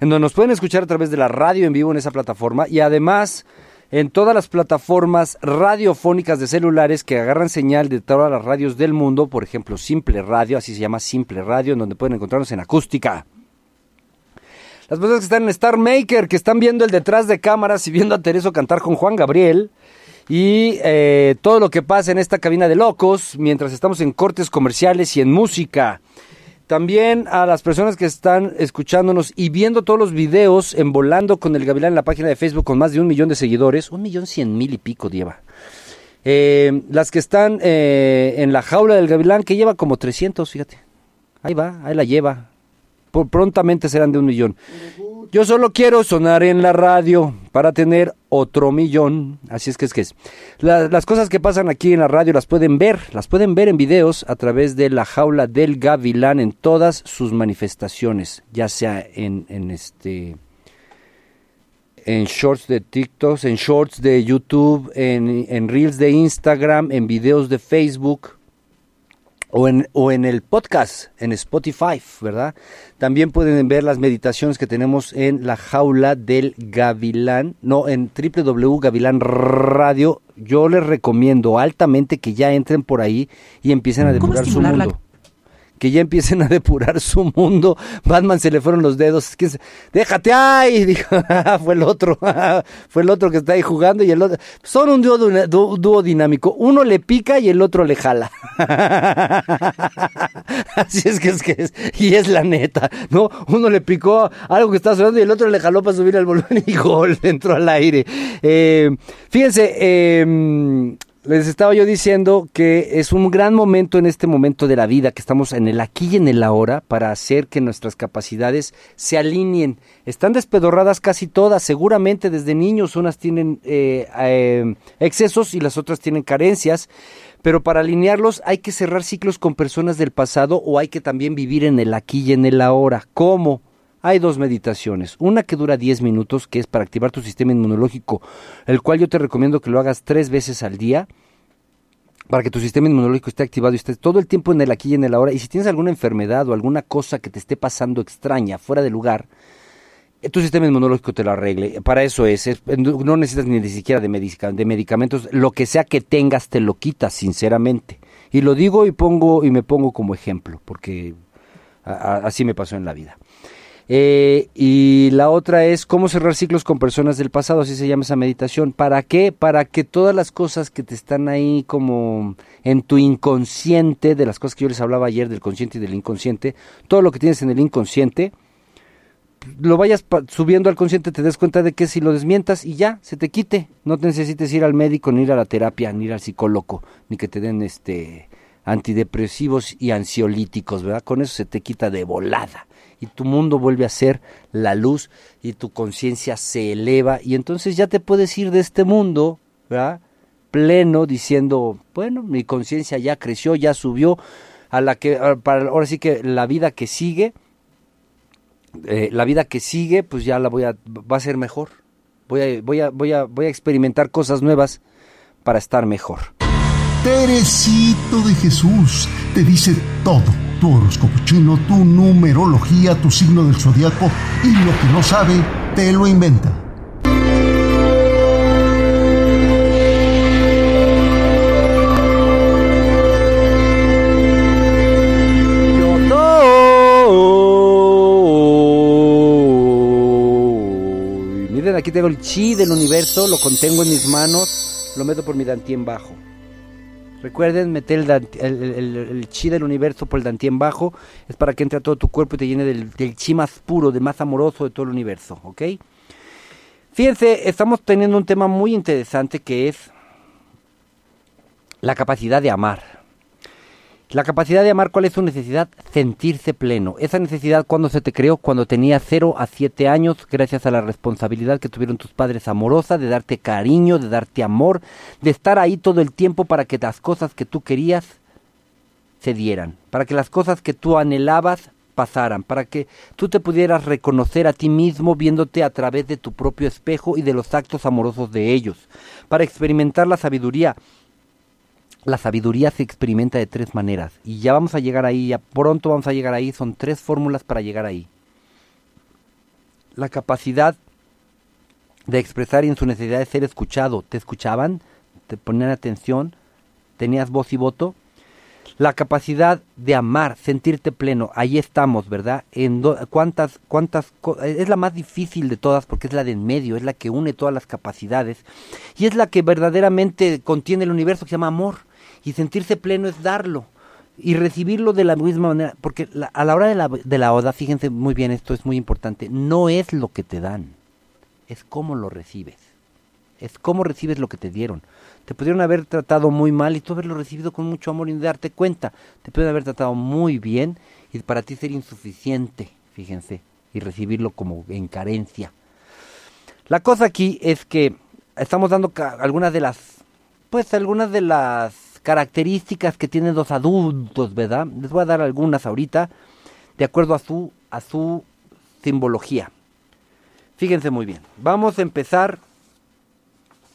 en donde nos pueden escuchar a través de la radio en vivo en esa plataforma y además en todas las plataformas radiofónicas de celulares que agarran señal de todas las radios del mundo, por ejemplo Simple Radio, así se llama Simple Radio, en donde pueden encontrarnos en acústica. Las personas que están en Star Maker, que están viendo el detrás de cámaras y viendo a Tereso cantar con Juan Gabriel, y eh, todo lo que pasa en esta cabina de locos mientras estamos en cortes comerciales y en música. También a las personas que están escuchándonos y viendo todos los videos en Volando con el Gavilán en la página de Facebook con más de un millón de seguidores, un millón cien mil y pico lleva. Eh, las que están eh, en la jaula del Gavilán, que lleva como 300, fíjate. Ahí va, ahí la lleva. Por- prontamente serán de un millón. Yo solo quiero sonar en la radio para tener otro millón. Así es que es que es. La- las cosas que pasan aquí en la radio las pueden ver, las pueden ver en videos a través de la jaula del Gavilán en todas sus manifestaciones, ya sea en, en este en shorts de TikTok, en shorts de YouTube, en, en reels de Instagram, en videos de Facebook o en, o en el podcast, en Spotify, ¿verdad? También pueden ver las meditaciones que tenemos en la jaula del Gavilán, no, en www.gavilán Radio. Yo les recomiendo altamente que ya entren por ahí y empiecen a ¿Cómo depurar su la- mundo. Que ya empiecen a depurar su mundo. Batman se le fueron los dedos. ¿Quién se- Déjate ahí, dijo. fue el otro. fue el otro que está ahí jugando y el otro. Son un dúo, dinámico. Uno le pica y el otro le jala. Así es que es que es. Y es la neta, ¿no? Uno le picó algo que estaba sonando y el otro le jaló para subir el volumen y gol, entró al aire. Eh, fíjense, eh, les estaba yo diciendo que es un gran momento en este momento de la vida, que estamos en el aquí y en el ahora, para hacer que nuestras capacidades se alineen. Están despedorradas casi todas, seguramente desde niños unas tienen eh, eh, excesos y las otras tienen carencias, pero para alinearlos hay que cerrar ciclos con personas del pasado o hay que también vivir en el aquí y en el ahora. ¿Cómo? Hay dos meditaciones. Una que dura 10 minutos, que es para activar tu sistema inmunológico, el cual yo te recomiendo que lo hagas tres veces al día para que tu sistema inmunológico esté activado y estés todo el tiempo en el aquí y en el ahora. Y si tienes alguna enfermedad o alguna cosa que te esté pasando extraña, fuera de lugar, eh, tu sistema inmunológico te lo arregle. Para eso es, es- no necesitas ni siquiera de, medica- de medicamentos, lo que sea que tengas te lo quitas, sinceramente. Y lo digo y pongo y me pongo como ejemplo, porque así me pasó en la vida. Eh, y la otra es cómo cerrar ciclos con personas del pasado, así se llama esa meditación. ¿Para qué? Para que todas las cosas que te están ahí como en tu inconsciente, de las cosas que yo les hablaba ayer del consciente y del inconsciente, todo lo que tienes en el inconsciente, lo vayas subiendo al consciente, te des cuenta de que si lo desmientas y ya, se te quite. No te necesites ir al médico, ni ir a la terapia, ni ir al psicólogo, ni que te den este antidepresivos y ansiolíticos, ¿verdad? Con eso se te quita de volada. Y tu mundo vuelve a ser la luz y tu conciencia se eleva y entonces ya te puedes ir de este mundo, ¿verdad? Pleno diciendo, bueno, mi conciencia ya creció, ya subió a la que para ahora sí que la vida que sigue eh, la vida que sigue, pues ya la voy a, va a ser mejor. Voy a, voy a, voy a, voy a experimentar cosas nuevas para estar mejor. Teresito de Jesús te dice todo. Tu horóscopo chino, tu numerología, tu signo del zodiaco y lo que no sabe, te lo inventa. Soy. Miren, aquí tengo el chi del universo, lo contengo en mis manos, lo meto por mi dantien bajo. Recuerden meter el, el- chi del universo por el dantien bajo, es para que entre a todo tu cuerpo y te llene del chi más puro, de más amoroso de todo el universo, ¿ok? Fíjense, estamos teniendo un tema muy interesante que es la capacidad de amar. La capacidad de amar, ¿cuál es su necesidad? Sentirse pleno. Esa necesidad, cuando se te creó? Cuando tenía 0 a 7 años, gracias a la responsabilidad que tuvieron tus padres amorosa, de darte cariño, de darte amor, de estar ahí todo el tiempo para que las cosas que tú querías se dieran, para que las cosas que tú anhelabas pasaran, para que tú te pudieras reconocer a ti mismo viéndote a través de tu propio espejo y de los actos amorosos de ellos, para experimentar la sabiduría, la sabiduría se experimenta de tres maneras y ya vamos a llegar ahí, ya pronto vamos a llegar ahí, son tres fórmulas para llegar ahí. La capacidad de expresar y en su necesidad de ser escuchado, ¿te escuchaban? ¿Te ponían atención? ¿Tenías voz y voto? La capacidad de amar, sentirte pleno, ahí estamos, ¿verdad? En do- cuántas, cuántas, es la más difícil de todas porque es la de en medio, es la que une todas las capacidades y es la que verdaderamente contiene el universo que se llama amor. Y sentirse pleno es darlo y recibirlo de la misma manera, porque a la hora de la, de la oda, fíjense muy bien, esto es muy importante, no es lo que te dan, es cómo lo recibes, es cómo recibes lo que te dieron. Te pudieron haber tratado muy mal y tú haberlo recibido con mucho amor y darte cuenta. Te pudieron haber tratado muy bien y para ti ser insuficiente, fíjense, y recibirlo como en carencia. La cosa aquí es que estamos dando algunas de las, pues algunas de las características que tienen los adultos, ¿verdad? Les voy a dar algunas ahorita, de acuerdo a su, a su simbología. Fíjense muy bien. Vamos a empezar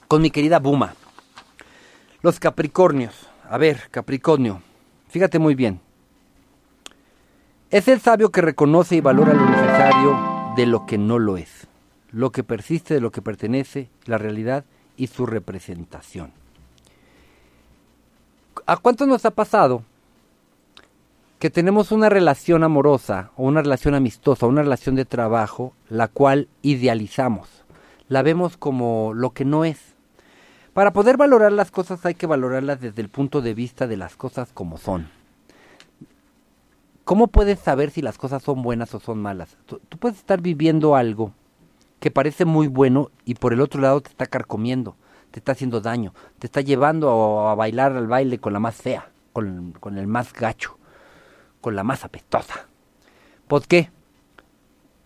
con mi querida Buma. Los Capricornios. A ver, Capricornio, fíjate muy bien. Es el sabio que reconoce y valora lo necesario de lo que no lo es, lo que persiste de lo que pertenece, la realidad y su representación. ¿A cuánto nos ha pasado que tenemos una relación amorosa o una relación amistosa, una relación de trabajo, la cual idealizamos, la vemos como lo que no es? Para poder valorar las cosas hay que valorarlas desde el punto de vista de las cosas como son. ¿Cómo puedes saber si las cosas son buenas o son malas? Tú, tú puedes estar viviendo algo que parece muy bueno y por el otro lado te está carcomiendo, te está haciendo daño, te está llevando a, bailar al baile con la más fea, con, con el más gacho, con la más apestosa. ¿Por qué?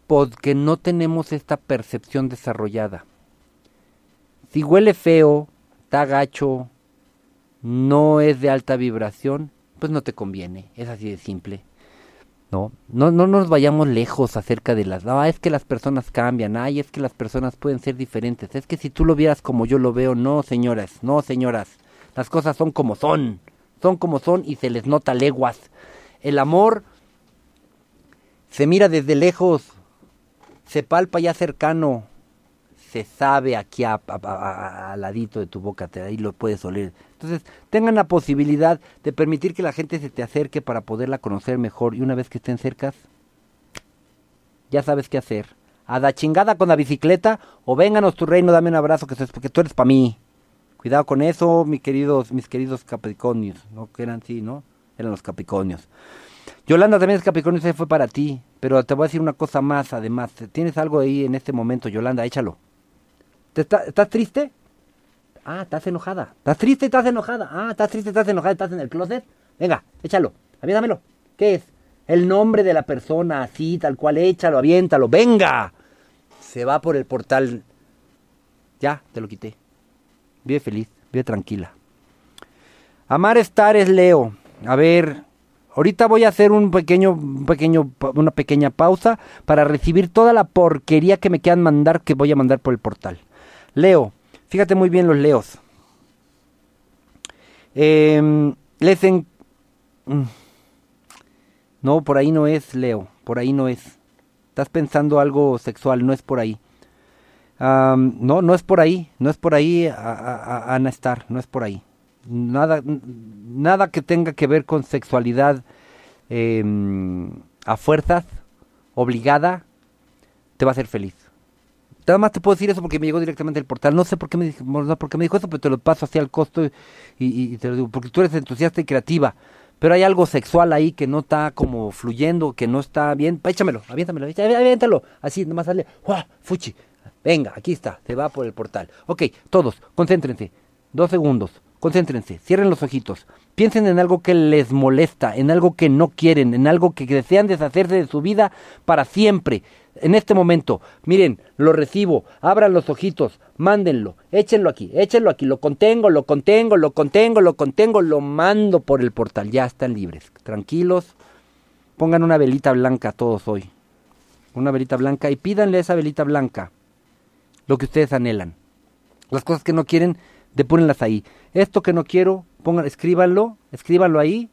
Porque no tenemos esta percepción desarrollada. Si huele feo, está gacho, no es de alta vibración, pues no te conviene. Es así de simple. No, no, no nos vayamos lejos acerca de las... Ah, es que las personas cambian, ay, es que las personas pueden ser diferentes, es que si tú lo vieras como yo lo veo, no, señoras, no, señoras, las cosas son como son, son como son y se les nota leguas. El amor se mira desde lejos, se palpa ya cercano, se sabe aquí a- al ladito de tu boca, te, ahí lo puedes oler. Entonces, tengan la posibilidad de permitir que la gente se te acerque para poderla conocer mejor y una vez que estén cercas, ya sabes qué hacer. A la chingada con la bicicleta o vénganos tu reino, dame un abrazo que, tú eres para mí. Cuidado con eso, mis queridos, mis queridos capricornios, ¿no? Que eran sí, ¿no? Eran los capricornios. Yolanda también es Capricornio, ese fue para ti. Pero te voy a decir una cosa más, además. ¿Tienes algo ahí en este momento, Yolanda? Échalo. ¿Te está- ¿Estás triste? Ah, estás enojada. ¿Estás triste? ¿Estás enojada? Ah, estás triste, estás enojada, estás en el closet. Venga, échalo. Aviéntamelo. ¿Qué es? El nombre de la persona, así, tal cual, échalo, aviéntalo. ¡Venga! Se va por el portal. Ya, te lo quité. Vive feliz, vive tranquila. Amar estar es Leo. A ver, ahorita voy a hacer un pequeño, un pequeño, una pequeña pausa para recibir toda la porquería que me quieran mandar, que voy a mandar por el portal. Leo, fíjate muy bien los leos. Eh. No, por ahí no es, Leo, por ahí no es. Estás pensando algo sexual, no es por ahí. No, no es por ahí, no es por ahí, Ana Star, no es por ahí. Nada, nada que tenga que ver con sexualidad em, a fuerzas, obligada, te va a hacer feliz. Nada más te puedo decir eso porque me llegó directamente del portal. No sé por qué me no, por qué me dijo eso, pero te lo paso así al costo y, te lo digo. Porque tú eres entusiasta y creativa. Pero hay algo sexual ahí que no está como fluyendo, que no está bien. Échamelo, aviéntamelo, avi- aviéntalo. Así, nomás sale. ¡Uah! ¡Fuchi! Venga, aquí está, se va por el portal. Ok, todos, concéntrense. Dos segundos, concéntrense, cierren los ojitos. Piensen en algo que les molesta, en algo que no quieren, en algo que desean deshacerse de su vida para siempre. En este momento, miren, lo recibo, abran los ojitos, mándenlo, échenlo aquí, échenlo aquí, lo contengo, lo contengo, lo contengo, lo contengo, lo mando por el portal, ya están libres, tranquilos, pongan una velita blanca todos hoy, una velita blanca y pídanle a esa velita blanca lo que ustedes anhelan. Las cosas que no quieren, depúrenlas ahí. Esto que no quiero, pongan, escríbanlo, escríbanlo ahí,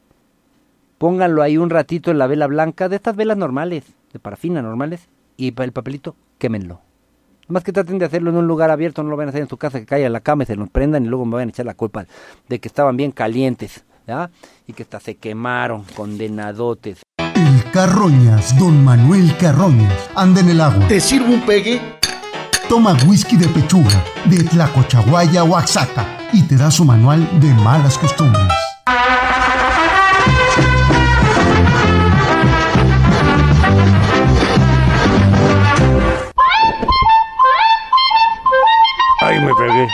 pónganlo ahí un ratito en la vela blanca, de estas velas normales, de parafina normales, y el papelito, quémenlo. Más que traten de hacerlo en un lugar abierto, no lo van a hacer en su casa, que caiga en la cama y se nos prendan y luego me van a echar la culpa de que estaban bien calientes. ¿ya? Y que hasta se quemaron, condenadotes. El Carroñas, don Manuel Carroñas, anda en el agua. ¿Te sirvo un pegue? Toma whisky de pechuga, de Tlacochahuaya, Oaxaca, y te da su manual de malas costumbres. Me pegué.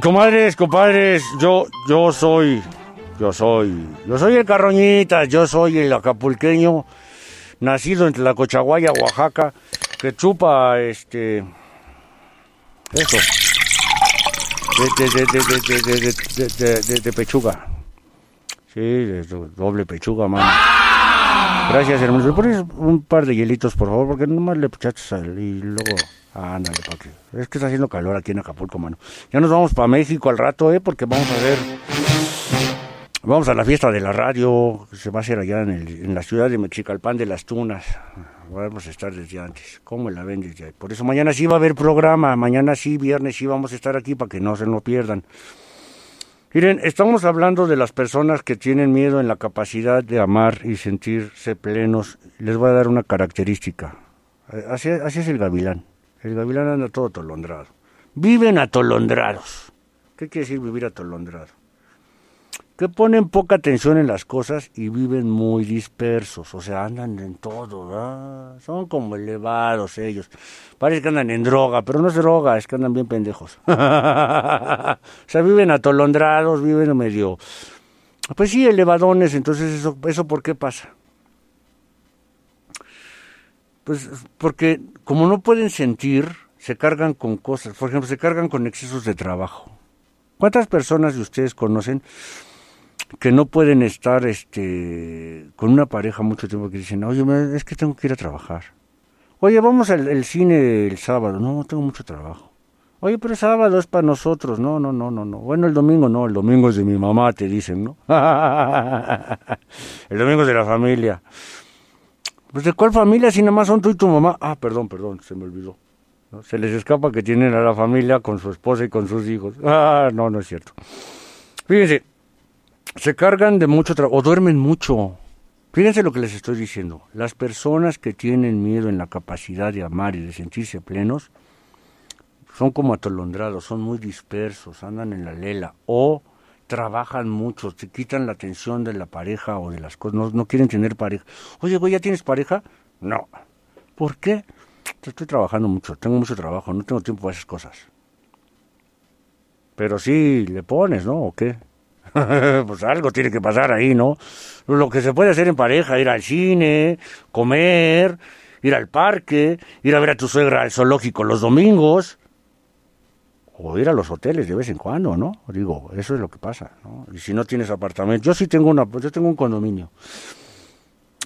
Comadres, compadres, yo, yo soy, yo soy, yo soy el carroñita, yo soy el acapulqueño, nacido entre la Cochaguaya, Oaxaca, que chupa, este, esto, de, de, de, de pechuga. Sí, doble pechuga, mano. Gracias, hermano. ¿Me pones un par de hielitos, por favor? Porque nomás le echaste sal y luego... Ándale, pa' que... Es que está haciendo calor aquí en Acapulco, mano. Ya nos vamos para México al rato, ¿eh? Porque vamos a ver... Vamos a la fiesta de la radio, que se va a hacer allá en, el- la ciudad de Mexicalpan de las Tunas. Vamos a estar desde antes. ¿Cómo la ven desde ahí? Por eso mañana sí va a haber programa. Mañana sí, viernes sí vamos a estar aquí para que no se lo pierdan. Miren, estamos hablando de las personas que tienen miedo en la capacidad de amar y sentirse plenos. Les voy a dar una característica. Eh, así es el gavilán. El gavilán anda todo atolondrado. Viven atolondrados. ¿Qué quiere decir vivir atolondrado? Que ponen poca atención en las cosas y viven muy dispersos. O sea, andan en todo. Son como elevados ellos. Parece que andan en droga, pero no es droga, es que andan bien pendejos. o sea, viven atolondrados, viven medio... Pues sí, elevadones, entonces eso, eso ¿por qué pasa? Pues porque como no pueden sentir, se cargan con cosas. Por ejemplo, se cargan con excesos de trabajo. ¿Cuántas personas de ustedes conocen que no pueden estar este, con una pareja mucho tiempo que dicen, oye, es que tengo que ir a trabajar? Oye, vamos al al cine el sábado. No, tengo mucho trabajo. Oye, pero el sábado es para nosotros. No, no, no, no, no. Bueno, el domingo no, el domingo es de mi mamá, te dicen, ¿no? el domingo es de la familia. Pues de cuál familia si nada más son tú y tu mamá. Ah, perdón, perdón, se me olvidó. Se les escapa que tienen a la familia con su esposa y con sus hijos. Ah, no, no es cierto. Fíjense, se cargan de mucho trabajo o duermen mucho. Fíjense lo que les estoy diciendo. Las personas que tienen miedo en la capacidad de amar y de sentirse plenos son como atolondrados, son muy dispersos, andan en la lela o trabajan mucho, se quitan la atención de la pareja o de las cosas, no, no quieren tener pareja. Oye, güey, ¿ya tienes pareja? No. ¿Por qué? Estoy trabajando mucho, tengo mucho trabajo, no tengo tiempo para esas cosas. Pero sí le pones, ¿no? ¿O qué? pues algo tiene que pasar ahí, ¿no? Lo que se puede hacer en pareja, ir al cine, comer, ir al parque, ir a ver a tu suegra al zoológico los domingos, o ir a los hoteles de vez en cuando, ¿no? Digo, eso es lo que pasa, ¿no? Y si no tienes apartamento, yo sí tengo una, yo tengo un condominio.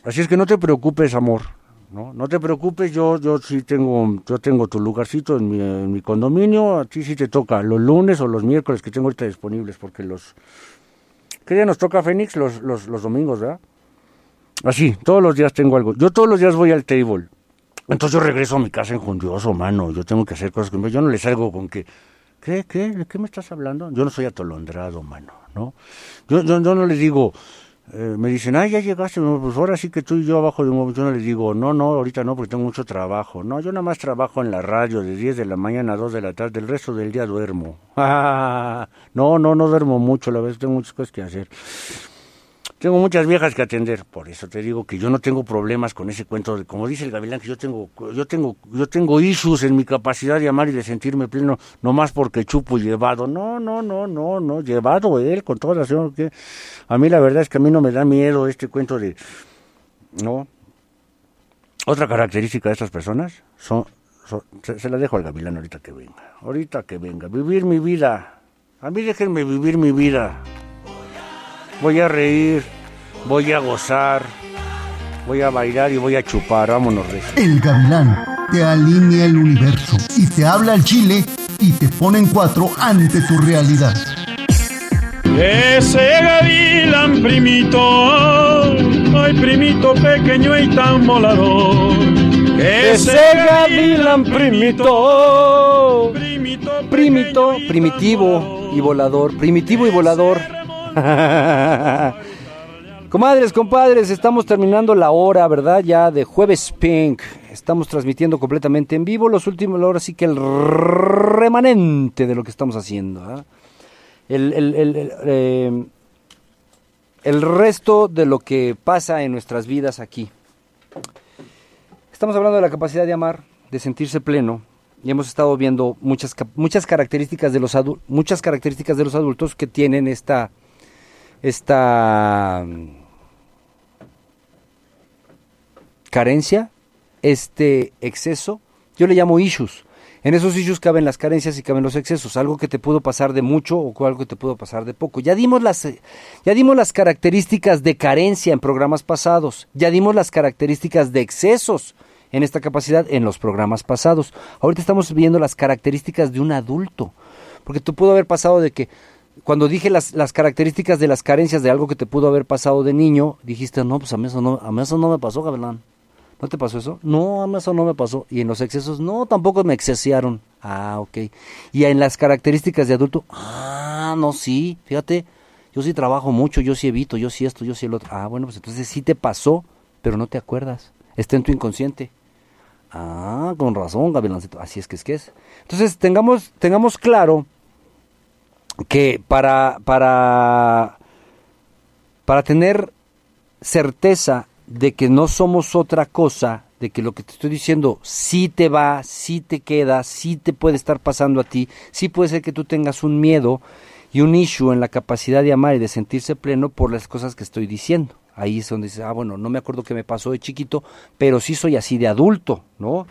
Así es que no te preocupes, amor, ¿no? No te preocupes, yo, yo sí tengo, yo tengo tu lugarcito en mi, en mi condominio, a ti sí te toca los lunes o los miércoles que tengo ahorita disponibles, porque los, ¿qué día nos toca Fénix? Los, los, los domingos, ¿verdad? Así, todos los días tengo algo. Yo todos los días voy al table. Entonces yo regreso a mi casa enjundioso, mano. Yo tengo que hacer cosas que yo no le salgo con que, ¿qué, qué, de qué me estás hablando? Yo no soy atolondrado, mano, ¿no? Yo, yo, yo no les digo, eh, me dicen, ah, ya llegaste, pues ahora sí que tú y yo abajo de un móvil. Yo no les digo, no, no, ahorita no, porque tengo mucho trabajo. No, yo nada más trabajo en la radio de 10 de la mañana a 2 de la tarde, el resto del día duermo. no, no, no duermo mucho, la verdad, tengo muchas cosas que hacer. Tengo muchas viejas que atender, por eso te digo que yo no tengo problemas con ese cuento de, como dice el Gavilán, que yo tengo, yo tengo, yo tengo issues en mi capacidad de amar y de sentirme pleno, no más porque chupo y llevado. No, no, no, no, no, llevado él con toda la que a mí la verdad es que a mí no me da miedo este cuento de, no. Otra característica de estas personas son, son- se, se la dejo al Gavilán ahorita que venga, ahorita que venga, vivir mi vida. A mí déjenme vivir mi vida. Voy a reír, voy a gozar, voy a bailar y voy a chupar. Vámonos, Reyes. El gavilán te alinea el universo y te habla al chile y te pone en cuatro ante tu realidad. Ese gavilán primito, ay primito pequeño y tan volador. Ese gavilán primito, primito, primitivo y volador, primitivo y volador. Comadres, compadres, estamos terminando la hora, ¿verdad? Ya de jueves Pink. Estamos transmitiendo completamente en vivo los últimos, ahora sí que el remanente de lo que estamos haciendo. ¿ah? El, el- el- eh, el resto de lo que pasa en nuestras vidas aquí. Estamos hablando de la capacidad de amar, de sentirse pleno, y hemos estado viendo muchas, muchas, características, de los muchas características de los adultos que tienen esta, esta mm, carencia, este exceso, yo le llamo issues. En esos issues caben las carencias y caben los excesos, algo que te pudo pasar de mucho o algo que te pudo pasar de poco. Ya dimos las eh, ya dimos las características de carencia en programas pasados, ya dimos las características de excesos en esta capacidad en los programas pasados. Ahorita estamos viendo las características de un adulto, porque tú pudo haber pasado de que cuando dije las, las características de las carencias de algo que te pudo haber pasado de niño, dijiste, no, pues a mí eso no, a mí eso no me pasó, Gavilán. ¿No te pasó eso? No, a mí eso no me pasó. Y en los excesos, no, tampoco me excesiaron. Ah, ok. Y en las características de adulto, ah, no, sí, fíjate, yo sí trabajo mucho, yo sí evito, yo sí esto, yo sí el otro. Ah, bueno, pues entonces sí te pasó, pero no te acuerdas. Está en tu inconsciente. Ah, con razón, Gavilancito. Así es que es que es. Entonces, tengamos, tengamos claro que para, para, para tener certeza de que no somos otra cosa, de que lo que te estoy diciendo sí te va, sí te queda, sí te puede estar pasando a ti, sí puede ser que tú tengas un miedo y un issue en la capacidad de amar y de sentirse pleno por las cosas que estoy diciendo. Ahí es donde dices, ah, bueno, no me acuerdo qué me pasó de chiquito, pero sí soy así de adulto, ¿no?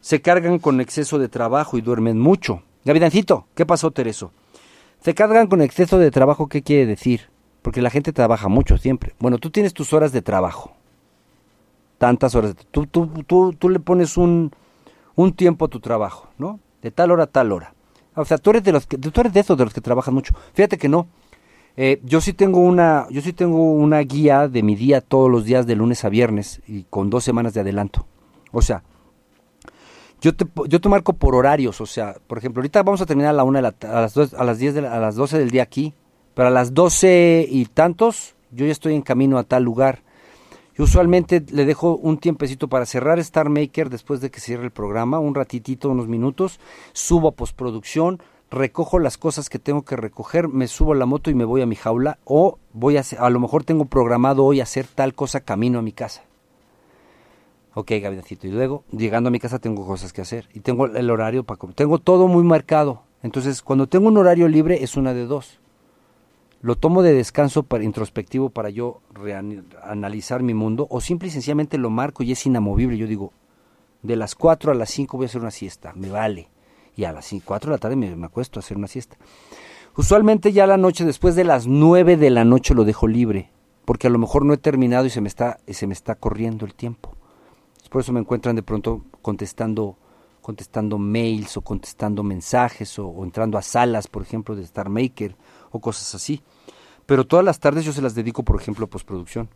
Se cargan con exceso de trabajo y duermen mucho. Gavidancito, ¿qué pasó, Tereso? Se cargan con exceso de trabajo, ¿qué quiere decir? Porque la gente trabaja mucho siempre. Bueno, tú tienes tus horas de trabajo. Tantas horas. Tú, tú, tú, tú le pones un, un tiempo a tu trabajo, ¿no? De tal hora a tal hora. O sea, tú eres de los que, tú eres de esos de los que trabajan mucho. Fíjate que no. Eh, yo sí tengo una, yo sí tengo una guía de mi día todos los días de lunes a viernes y con dos semanas de adelanto. O sea, yo te, yo te marco por horarios, o sea, por ejemplo, ahorita vamos a terminar a la una de la, a las a las 10 de la- a las 12 del día aquí, pero a las 12 y tantos yo ya estoy en camino a tal lugar. Yo usualmente le dejo un tiempecito para cerrar Star Maker después de que cierre el programa, un ratitito, unos minutos, subo a postproducción, recojo las cosas que tengo que recoger, me subo a la moto y me voy a mi jaula o voy a a lo mejor tengo programado hoy hacer tal cosa camino a mi casa. Ok, Gavidacito. Y luego, llegando a mi casa, tengo cosas que hacer. Y tengo el horario para comer. Tengo todo muy marcado. Entonces, cuando tengo un horario libre, es una de dos. Lo tomo de descanso para introspectivo para yo analizar mi mundo, o simple y sencillamente lo marco y es inamovible. Yo digo, de las 4 a las 5 voy a hacer una siesta, me vale. Y a las 4 de la tarde me, acuesto a hacer una siesta. Usualmente ya la noche, después de las 9 de la noche lo dejo libre, porque a lo mejor no he terminado y se me está, se me está corriendo el tiempo. Por eso me encuentran de pronto contestando, contestando mails o contestando mensajes o, entrando a salas, por ejemplo, de Star Maker o cosas así. Pero todas las tardes yo se las dedico, por ejemplo, a postproducción.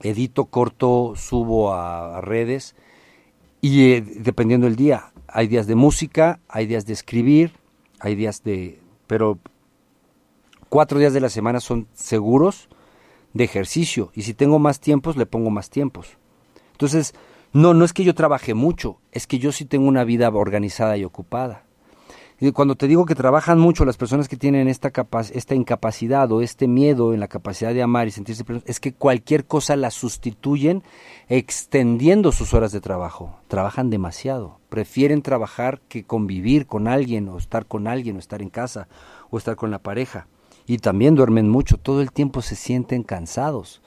Edito, corto, subo a, a redes y eh, dependiendo del día, hay días de música, hay días de escribir, hay días de... Pero cuatro días de la semana son seguros de ejercicio y si tengo más tiempos, le pongo más tiempos. Entonces, no, no es que yo trabaje mucho, es que yo sí tengo una vida organizada y ocupada. Y cuando te digo que trabajan mucho las personas que tienen esta, capa- esta incapacidad o este miedo en la capacidad de amar y sentirse plenos, es que cualquier cosa la sustituyen extendiendo sus horas de trabajo. Trabajan demasiado. Prefieren trabajar que convivir con alguien o estar con alguien o estar en casa o estar con la pareja. Y también duermen mucho. Todo el tiempo se sienten cansados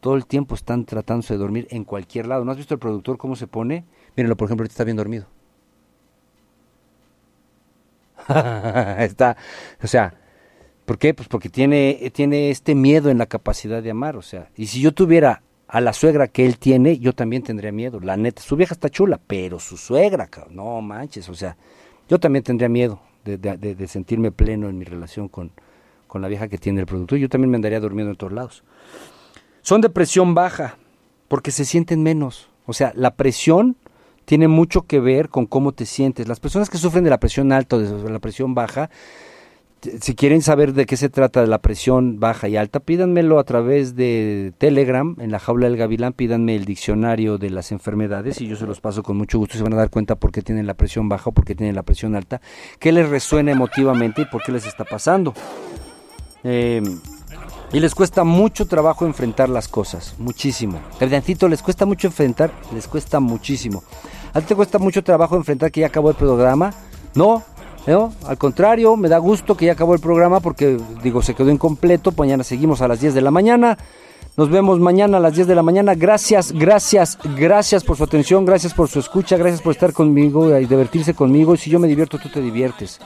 todo el tiempo están tratándose de dormir en cualquier lado. ¿No has visto el productor cómo se pone? Mírenlo, por ejemplo, ahorita está bien dormido. está, o sea, ¿por qué? Pues porque tiene, tiene este miedo en la capacidad de amar, o sea, y si yo tuviera a la suegra que él tiene, yo también tendría miedo. La neta, su vieja está chula, pero su suegra, no manches, o sea, yo también tendría miedo de, de- de- de sentirme pleno en mi relación con, con la vieja que tiene el productor. Yo también me andaría durmiendo en todos lados. Son de presión baja, porque se sienten menos. O sea, la presión tiene mucho que ver con cómo te sientes. Las personas que sufren de la presión alta o de la presión baja si quieren saber de qué se trata de la presión baja y alta, pídanmelo a través de Telegram, en la jaula del gavilán, pídanme el diccionario de las enfermedades y yo se los paso con mucho gusto. Se van a dar cuenta por qué tienen la presión baja o por qué tienen la presión alta, qué les resuena emotivamente y por qué les está pasando. Eh, y les cuesta mucho trabajo enfrentar las cosas, muchísimo. Capitancito, les cuesta mucho enfrentar, les cuesta muchísimo. ¿A ti te cuesta mucho trabajo enfrentar que ya acabó el programa? No, no, al contrario, me da gusto que ya acabó el programa porque, digo, se quedó incompleto. Mañana seguimos a las 10 de la mañana. Nos vemos mañana a las 10 de la mañana. Gracias, gracias, gracias por su atención, gracias por su escucha, gracias por estar conmigo y divertirse conmigo. Y si yo me divierto, tú te diviertes.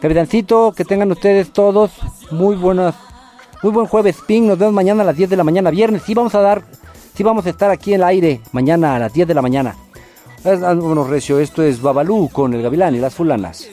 Capitancito, que tengan ustedes todos muy buenas, muy buen jueves, Ping. Nos vemos mañana a las 10 de la mañana, viernes. Sí vamos a dar, sí vamos a estar aquí en el aire mañana a las 10 de la mañana. Vámonos, Recio, esto es Babalú con el Gavilán y las fulanas.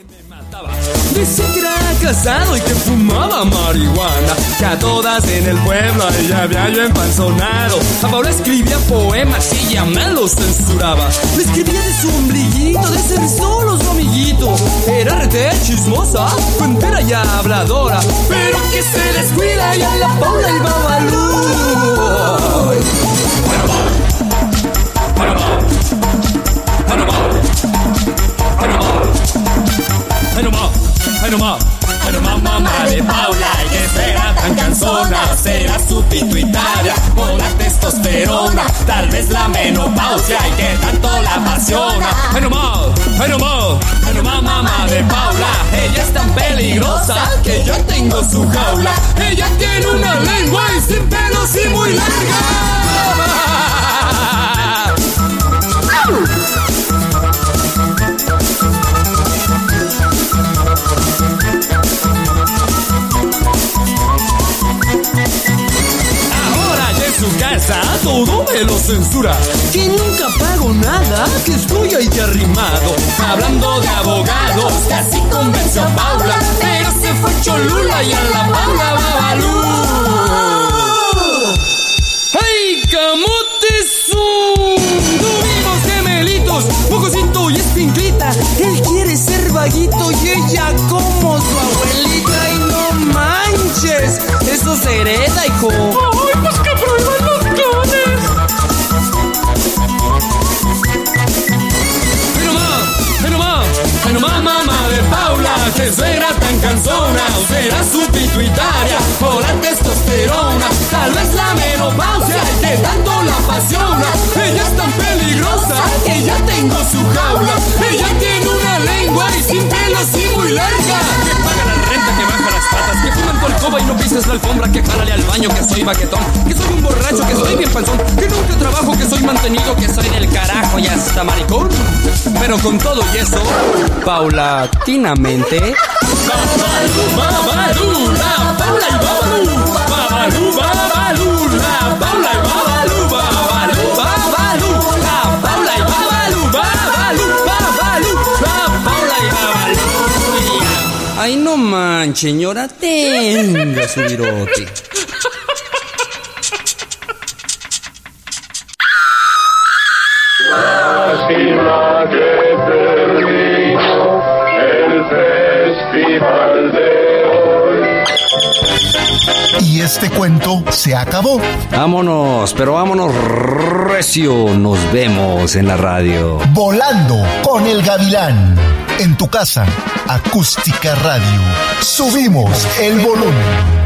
Casado y que fumaba marihuana. Que a todas en el pueblo ella había yo empanzonado. A Paula escribía poemas y ya me los censuraba. Le escribía de su ombliguito, de ser solo su amiguito. Era rete chismosa, cuentera y habladora. Pero que se descuida y a la Paula y Babalú. Ay no más, ay más, mamá de Paula que será tan cansona, será su pituitaria o la testosterona, tal vez la menopausia y que tanto la apasiona. No más, ay no más, mamá de Paula, ella es tan peligrosa que yo tengo su jaula. Ella tiene una lengua y sin pelos y muy larga. Su casa todo me lo censura. Que nunca pago nada, que estoy ahí de arrimado. Hablando de abogados, casi convenció a Paula. Pero se fue Cholula y a la Paula Babalú. ¡Ay, gemelitos, Pocosito y Espinclita. Él quiere ser vaguito y ella como su abuelita. ¡Y no manches! Eso se hereda, hijo. Será su pituitaria, o la testosterona, tal vez la menopausia, que tanto la apasiona. Ella es tan peligrosa, que ya tengo su jaula, ella tiene una lengua y sin pelos y muy larga. Que fuman colcoba y no pises la alfombra, que jálale al baño, que soy baquetón, que soy un borracho, que soy bien panzón, que nunca trabajo, que soy mantenido, que soy del carajo y hasta maricón. Pero con todo y eso, paulatinamente. Babalú, babalú, la Paula y la Paula no manches, señora, tenga su virote. Lástima que terminó el festival de hoy. Y este cuento se acabó. Vámonos, pero vámonos recio. Nos vemos en la radio. Volando con el gavilán. En tu casa, acústica radio. Subimos el volumen.